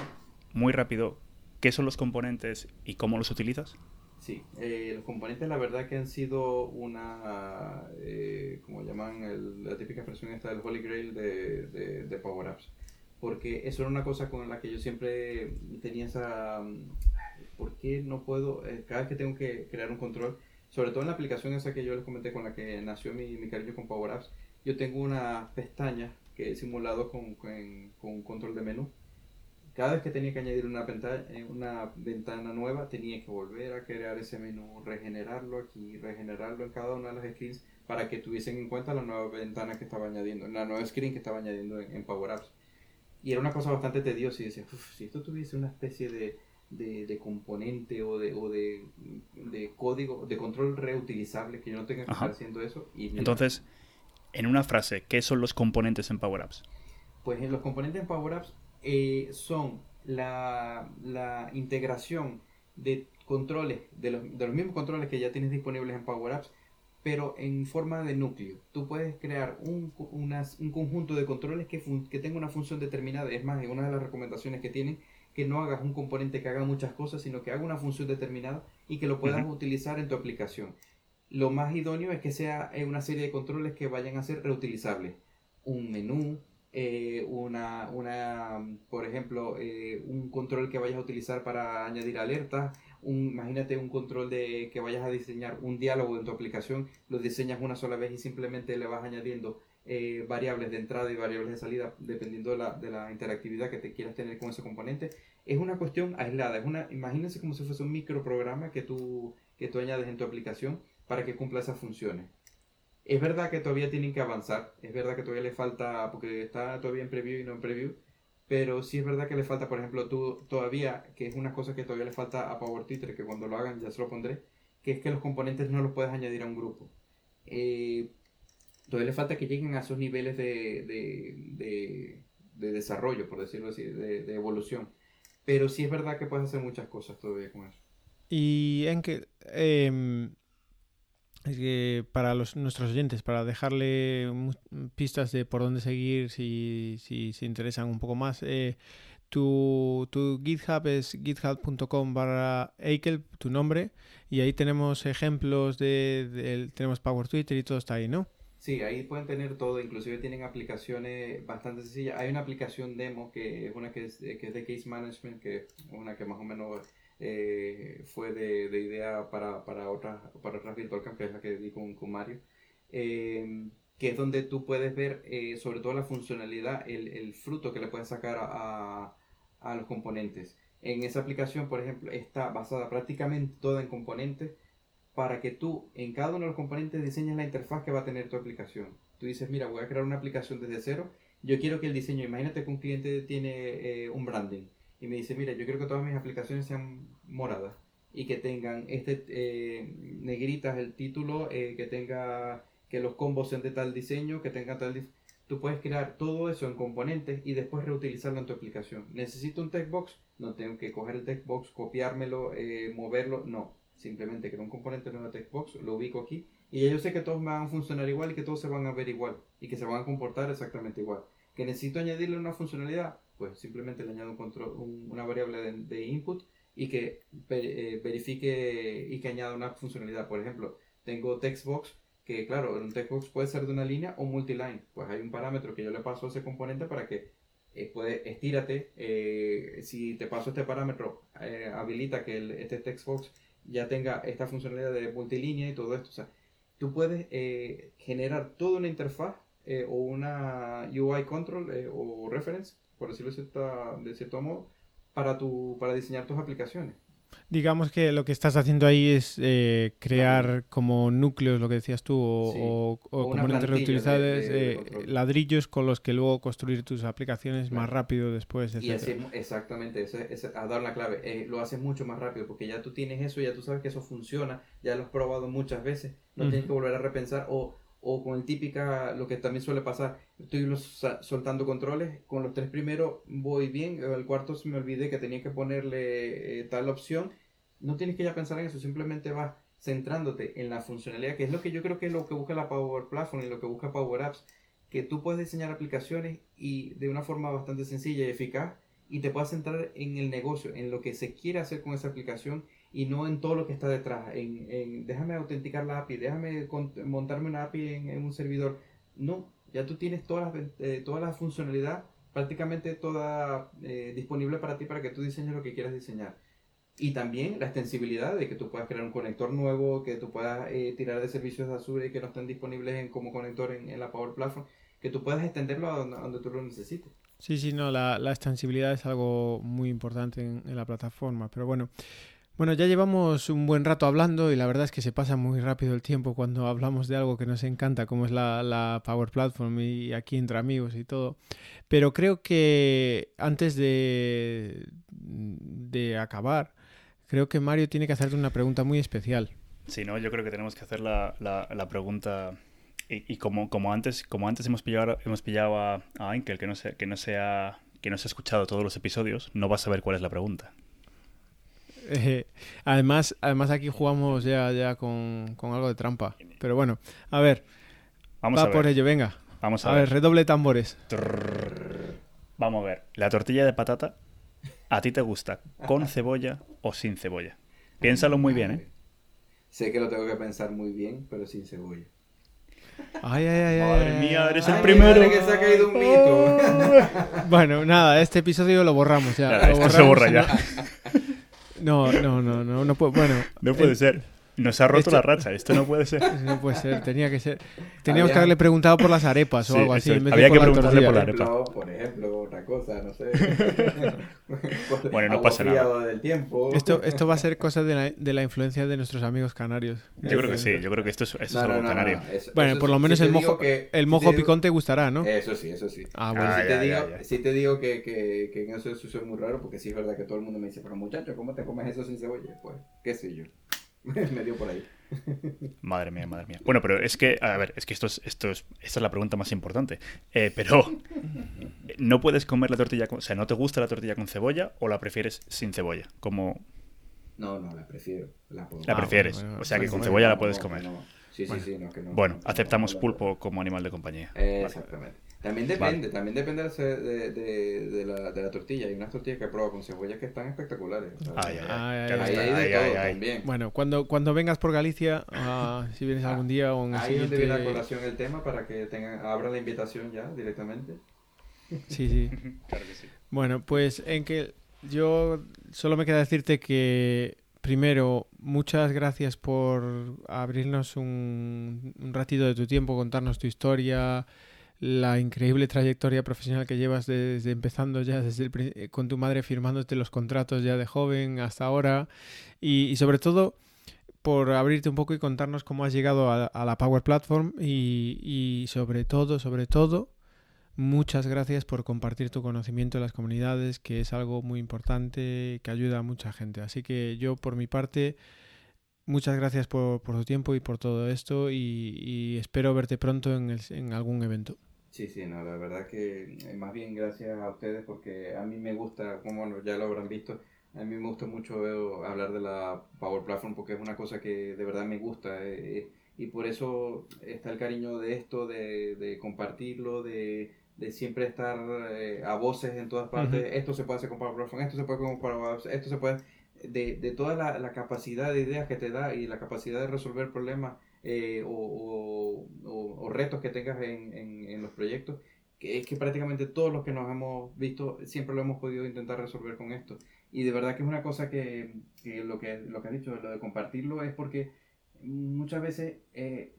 muy rápido, ¿qué son los componentes y cómo los utilizas? Sí, eh, los componentes la verdad que han sido una, eh, como llaman la típica expresión esta del Holy Grail de, de, Power Apps. Porque eso era una cosa con la que yo siempre tenía esa... ¿Por qué no puedo? Eh, cada vez que tengo que crear un control, sobre todo en la aplicación esa que yo les comenté con la que nació mi, cariño con Power Apps, yo tengo una pestaña que he simulado con, con, control de menú cada vez que tenía que añadir una, ventana, eh, una ventana nueva, tenía que volver a crear ese menú, regenerarlo aquí, regenerarlo en cada una de las screens para que tuviesen en cuenta la nueva ventana que estaba añadiendo, la nueva screen que estaba añadiendo en, Power Apps. Y era una cosa bastante tediosa y decía, si esto tuviese una especie de, de, componente o, de, o de, de, código, de control reutilizable, que yo no tenga que estar haciendo eso. Y Entonces, en una frase, ¿qué son los componentes en Power Apps? Pues en los componentes en Power Apps eh, son la, la, integración de controles, de los, de los, mismos controles que ya tienes disponibles en Power Apps, pero en forma de núcleo. Tú puedes crear un, un conjunto de controles que, que tenga una función determinada. Es más, una de las recomendaciones que tienen que no hagas un componente que haga muchas cosas, sino que haga una función determinada y que lo puedas utilizar en tu aplicación. Lo más idóneo es que sea una serie de controles que vayan a ser reutilizables. Un menú, eh, una, una, por ejemplo, eh, un control que vayas a utilizar para añadir alertas, un, imagínate un control de que vayas a diseñar un diálogo en tu aplicación, lo diseñas una sola vez y simplemente le vas añadiendo eh, variables de entrada y variables de salida dependiendo de la, de la, interactividad que te quieras tener con ese componente. Es una cuestión aislada, es una, imagínense como si fuese un microprograma que tú, que tú añades en tu aplicación para que cumpla esas funciones. Es verdad que todavía tienen que avanzar, es verdad que todavía le falta, porque está todavía en preview y no en preview, pero sí es verdad que le falta, por ejemplo, tú todavía, que es una cosa que todavía le falta a Power Twitter, que cuando lo hagan ya se lo pondré, que es que los componentes no los puedes añadir a un grupo. Eh, todavía le falta que lleguen a esos niveles de, de, de, desarrollo, por decirlo así, de, evolución. Pero sí es verdad que puedes hacer muchas cosas todavía con eso. Y en que em, es que para los, nuestros oyentes, para dejarle pistas de por dónde seguir si, si se interesan un poco más, eh, tu, tu, GitHub es github.com barra Eikel, tu nombre, y ahí tenemos ejemplos de, tenemos Power Twitter y todo está ahí, ¿no? Sí, ahí pueden tener todo, inclusive tienen aplicaciones bastante sencillas. Hay una aplicación demo que es una que es, que es de Case Management, que es una que más o menos eh, fue de, de, idea para, para, otras, para otras Virtual Camp, que la que di con, con Mario, eh, que es donde tú puedes ver eh, sobre todo la funcionalidad, el, el, fruto que le puedes sacar a, a, los componentes. En esa aplicación, por ejemplo, está basada prácticamente toda en componentes para que tú en cada uno de los componentes diseñes la interfaz que va a tener tu aplicación. Tú dices, mira, voy a crear una aplicación desde cero. Yo quiero que el diseño, imagínate que un cliente tiene eh, un branding y me dice, mira, yo quiero que todas mis aplicaciones sean moradas y que tengan este eh, negritas el título, eh, que tenga que los combos sean de tal diseño, que tenga tal tú puedes crear todo eso en componentes y después reutilizarlo en tu aplicación. Necesito un textbox, no tengo que coger el textbox, copiármelo, moverlo, no simplemente creo un componente nuevo de textbox, lo ubico aquí y ya yo sé que todos van a funcionar igual y que todos se van a ver igual y que se van a comportar exactamente igual. Que necesito añadirle una funcionalidad, pues simplemente le añado un control, una variable de, input y que eh, verifique y que añada una funcionalidad. Por ejemplo, tengo textbox que claro, un textbox puede ser de una línea o multiline. Pues hay un parámetro que yo le paso a ese componente para que eh, puede estírate. Eh, si te paso este parámetro, habilita que el, este textbox ya tenga esta funcionalidad de multilínea y todo esto. O sea, tú puedes eh, generar toda una interfaz eh, o una UI control eh, o reference, por decirlo de, de cierto modo, para, tu, para diseñar tus aplicaciones. Digamos que lo que estás haciendo ahí es eh, crear como núcleos, lo que decías tú, o, componentes reutilizables, eh, ladrillos con los que luego construir tus aplicaciones más rápido después. Y exactamente, esa es, a dar la clave. Eh, lo haces mucho más rápido porque ya tú tienes eso, ya tú sabes que eso funciona, ya lo has probado muchas veces, no tienes que volver a repensar o o con el típica, lo que también suele pasar, estoy soltando controles, con los tres primeros voy bien, el cuarto se me olvidé que tenía que ponerle eh, tal opción, no tienes que ya pensar en eso, simplemente vas centrándote en la funcionalidad, que es lo que yo creo que es lo que busca la Power Platform y lo que busca Power Apps, que tú puedes diseñar aplicaciones y de una forma bastante sencilla y eficaz y te puedas centrar en el negocio, en lo que se quiere hacer con esa aplicación y no en todo lo que está detrás, en, en déjame autenticar la API, déjame montarme una API en, un servidor. No, ya tú tienes toda la, eh, toda la funcionalidad, prácticamente toda eh, disponible para ti para que tú diseñes lo que quieras diseñar. Y también la extensibilidad de que tú puedas crear un conector nuevo, que tú puedas eh, tirar de servicios de Azure que no estén disponibles en, como conector en, en, la Power Platform, que tú puedas extenderlo a donde, tú lo necesites. Sí, sí, no, la, la extensibilidad es algo muy importante en, en la plataforma. Pero bueno, bueno, ya llevamos un buen rato hablando y la verdad es que se pasa muy rápido el tiempo cuando hablamos de algo que nos encanta, como es la, Power Platform y aquí entre amigos y todo. Pero creo que antes de, de acabar, creo que Mario tiene que hacerte una pregunta muy especial. Sí, no, yo creo que tenemos que hacer la, la, pregunta. Y, como, como, antes, como antes hemos pillado, hemos pillado a, a Ankel, que no, se, que, no se que no se ha escuchado todos los episodios, no va a saber cuál es la pregunta. Eh, además, además aquí jugamos ya, ya con, algo de trampa. Pero bueno, a ver. Vamos va por ello, venga. Vamos a, ver. redoble tambores. Vamos a ver. La tortilla de patata, ¿a ti te gusta con cebolla o sin cebolla? Piénsalo muy bien, ¿eh? Sé que lo tengo que pensar muy bien, pero sin cebolla. Ay, ay, ay, Madre mía, eres el primero. que se ha caído un mito. bueno, nada, este episodio lo borramos ya. esto se borra ya. No, no, no, no, no puede, bueno. No puede ser. Nos ha roto la racha, esto no puede ser. No puede ser, tenía que ser. Teníamos que haberle preguntado por las arepas o algo así. había que preguntarle por la arepa. Por ejemplo, otra cosa, no sé. bueno, no pasa nada. Del tiempo. Esto, esto va a ser cosa de la, de la influencia de nuestros amigos canarios. Yo creo que sí, yo creo que esto es, esto algo canario. bueno, por lo menos el mojo, el mojo picón te gustará, ¿no? Eso sí, eso sí. Ah, bueno. Ah, si, te digo, si te digo que, que, que en eso, eso es muy raro, porque sí es verdad que todo el mundo me dice, pero muchacho, ¿cómo te comes eso sin cebolla? Pues, qué sé yo. me dio por ahí. Madre mía, madre mía. Bueno, pero es que, a ver, es que esto es, esto es, esta es la pregunta más importante. Eh, pero, ¿no puedes comer la tortilla con, o sea, ¿no te gusta la tortilla con cebolla o la prefieres sin cebolla? Como... No, no, la prefiero. La, puedo- La Ah, prefieres. bueno, bueno. o sea, que con cebolla la puedes comer. Sí, sí, sí, no, que no. Bueno, no, no, aceptamos pulpo como animal de compañía. Eh, Vale. Exactamente. También depende, también depende de, de- de la, de la tortilla. Hay unas tortillas que he probado con cebolla que están espectaculares. Ay, ay, Ay, hay de ay, todo también. Bueno, cuando, cuando vengas por Galicia, ah, si vienes algún día o en el Ahí es donde viene a siguiente... colación el tema para que tengan, abran la invitación ya directamente. Sí, sí. Claro que sí. Bueno, pues en que yo solo me queda decirte que primero, muchas gracias por abrirnos un, un ratito de tu tiempo, contarnos tu historia, la increíble trayectoria profesional que llevas desde empezando ya desde el con tu madre firmándote los contratos ya de joven hasta ahora y, sobre todo por abrirte un poco y contarnos cómo has llegado a, a la Power Platform y, y sobre todo, sobre todo, Muchas gracias por compartir tu conocimiento en las comunidades, que es algo muy importante, que ayuda a mucha gente. Así que yo, por mi parte, muchas gracias por, por tu tiempo y por todo esto y, y espero verte pronto en, el- en algún evento. Sí, sí, no, la verdad que eh, más bien gracias a ustedes porque a mí me gusta, como bueno, ya lo habrán visto, a mí me gusta mucho hablar de la Power Platform porque es una cosa que de verdad me gusta eh, y por eso está el cariño de esto, de, de compartirlo, de, de siempre estar eh, a voces en todas partes. Esto se puede hacer con Power Platform, esto se puede hacer con Power esto se puede... De, de toda la, la capacidad de ideas que te da y la capacidad de resolver problemas eh, o, o- o- o retos que tengas en, en- en los proyectos, que es que prácticamente todos los que nos hemos visto siempre lo hemos podido intentar resolver con esto. Y de verdad que es una cosa que, que lo que lo que has dicho, lo de compartirlo, es porque muchas veces eh,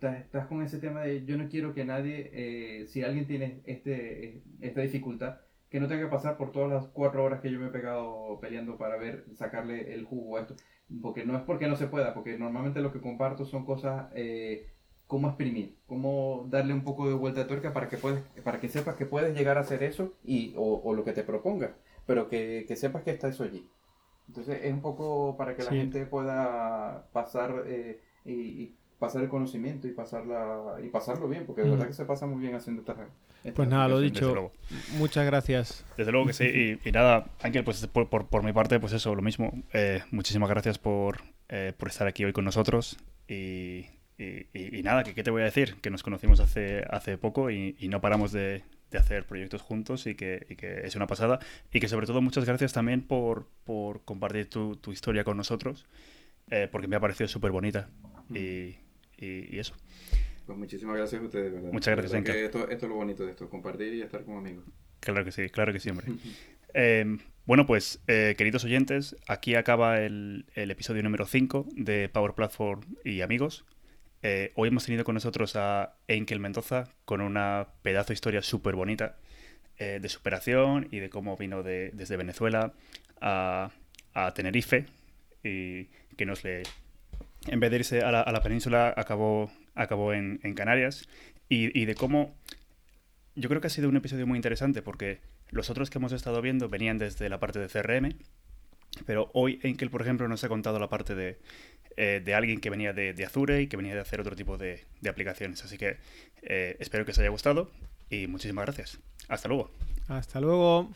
estás con ese tema de yo no quiero que nadie, eh, si alguien tiene este, esta dificultad, que no tenga que pasar por todas las cuatro horas que yo me he pegado peleando para ver, sacarle el jugo a esto. Porque no es porque no se pueda, porque normalmente lo que comparto son cosas, eh, cómo exprimir, cómo darle un poco de vuelta de tuerca para que, puedes, para que sepas que puedes llegar a hacer eso y, o, o lo que te propongas, pero que, que sepas que está eso allí. Entonces es un poco para que la Sí. gente pueda pasar eh, y, y pasar el conocimiento y pasarla y pasarlo bien, porque de Mm. verdad que se pasa muy bien haciendo estas. Pues nada, lo dicho, muchas gracias. Desde luego que sí. Y, y nada, Ángel, pues por, por, por mi parte, pues eso, lo mismo. Eh, muchísimas gracias por, eh, por estar aquí hoy con nosotros. Y, y- y- y nada, que qué te voy a decir, que nos conocimos hace, hace poco y, y no paramos de, de hacer proyectos juntos y que, y que es una pasada. Y que sobre todo muchas gracias también por, por compartir tu, tu historia con nosotros, eh, porque me ha parecido súper bonita. Y- y eso. Pues muchísimas gracias a ustedes, de ¿verdad? Muchas gracias, que Esto, esto es lo bonito de esto, compartir y estar como amigos. Claro que sí, claro que sí, hombre. Eh, bueno, pues, eh, queridos oyentes, aquí acaba el, el episodio número 5 de Power Platform y amigos. Eh, hoy hemos tenido con nosotros a Enkel Mendoza con una pedazo de historia súper bonita eh, de superación y de cómo vino de- desde Venezuela a, a Tenerife y que nos le... En vez de irse a la, a la península, acabó, acabó en, en Canarias y, y de cómo yo creo que ha sido un episodio muy interesante porque los otros que hemos estado viendo venían desde la parte de CRM, pero hoy Enkel, por ejemplo, nos ha contado la parte de, eh, de alguien que venía de, Azure y que venía de hacer otro tipo de, de aplicaciones. Así que eh, espero que os haya gustado y muchísimas gracias. Hasta luego. Hasta luego.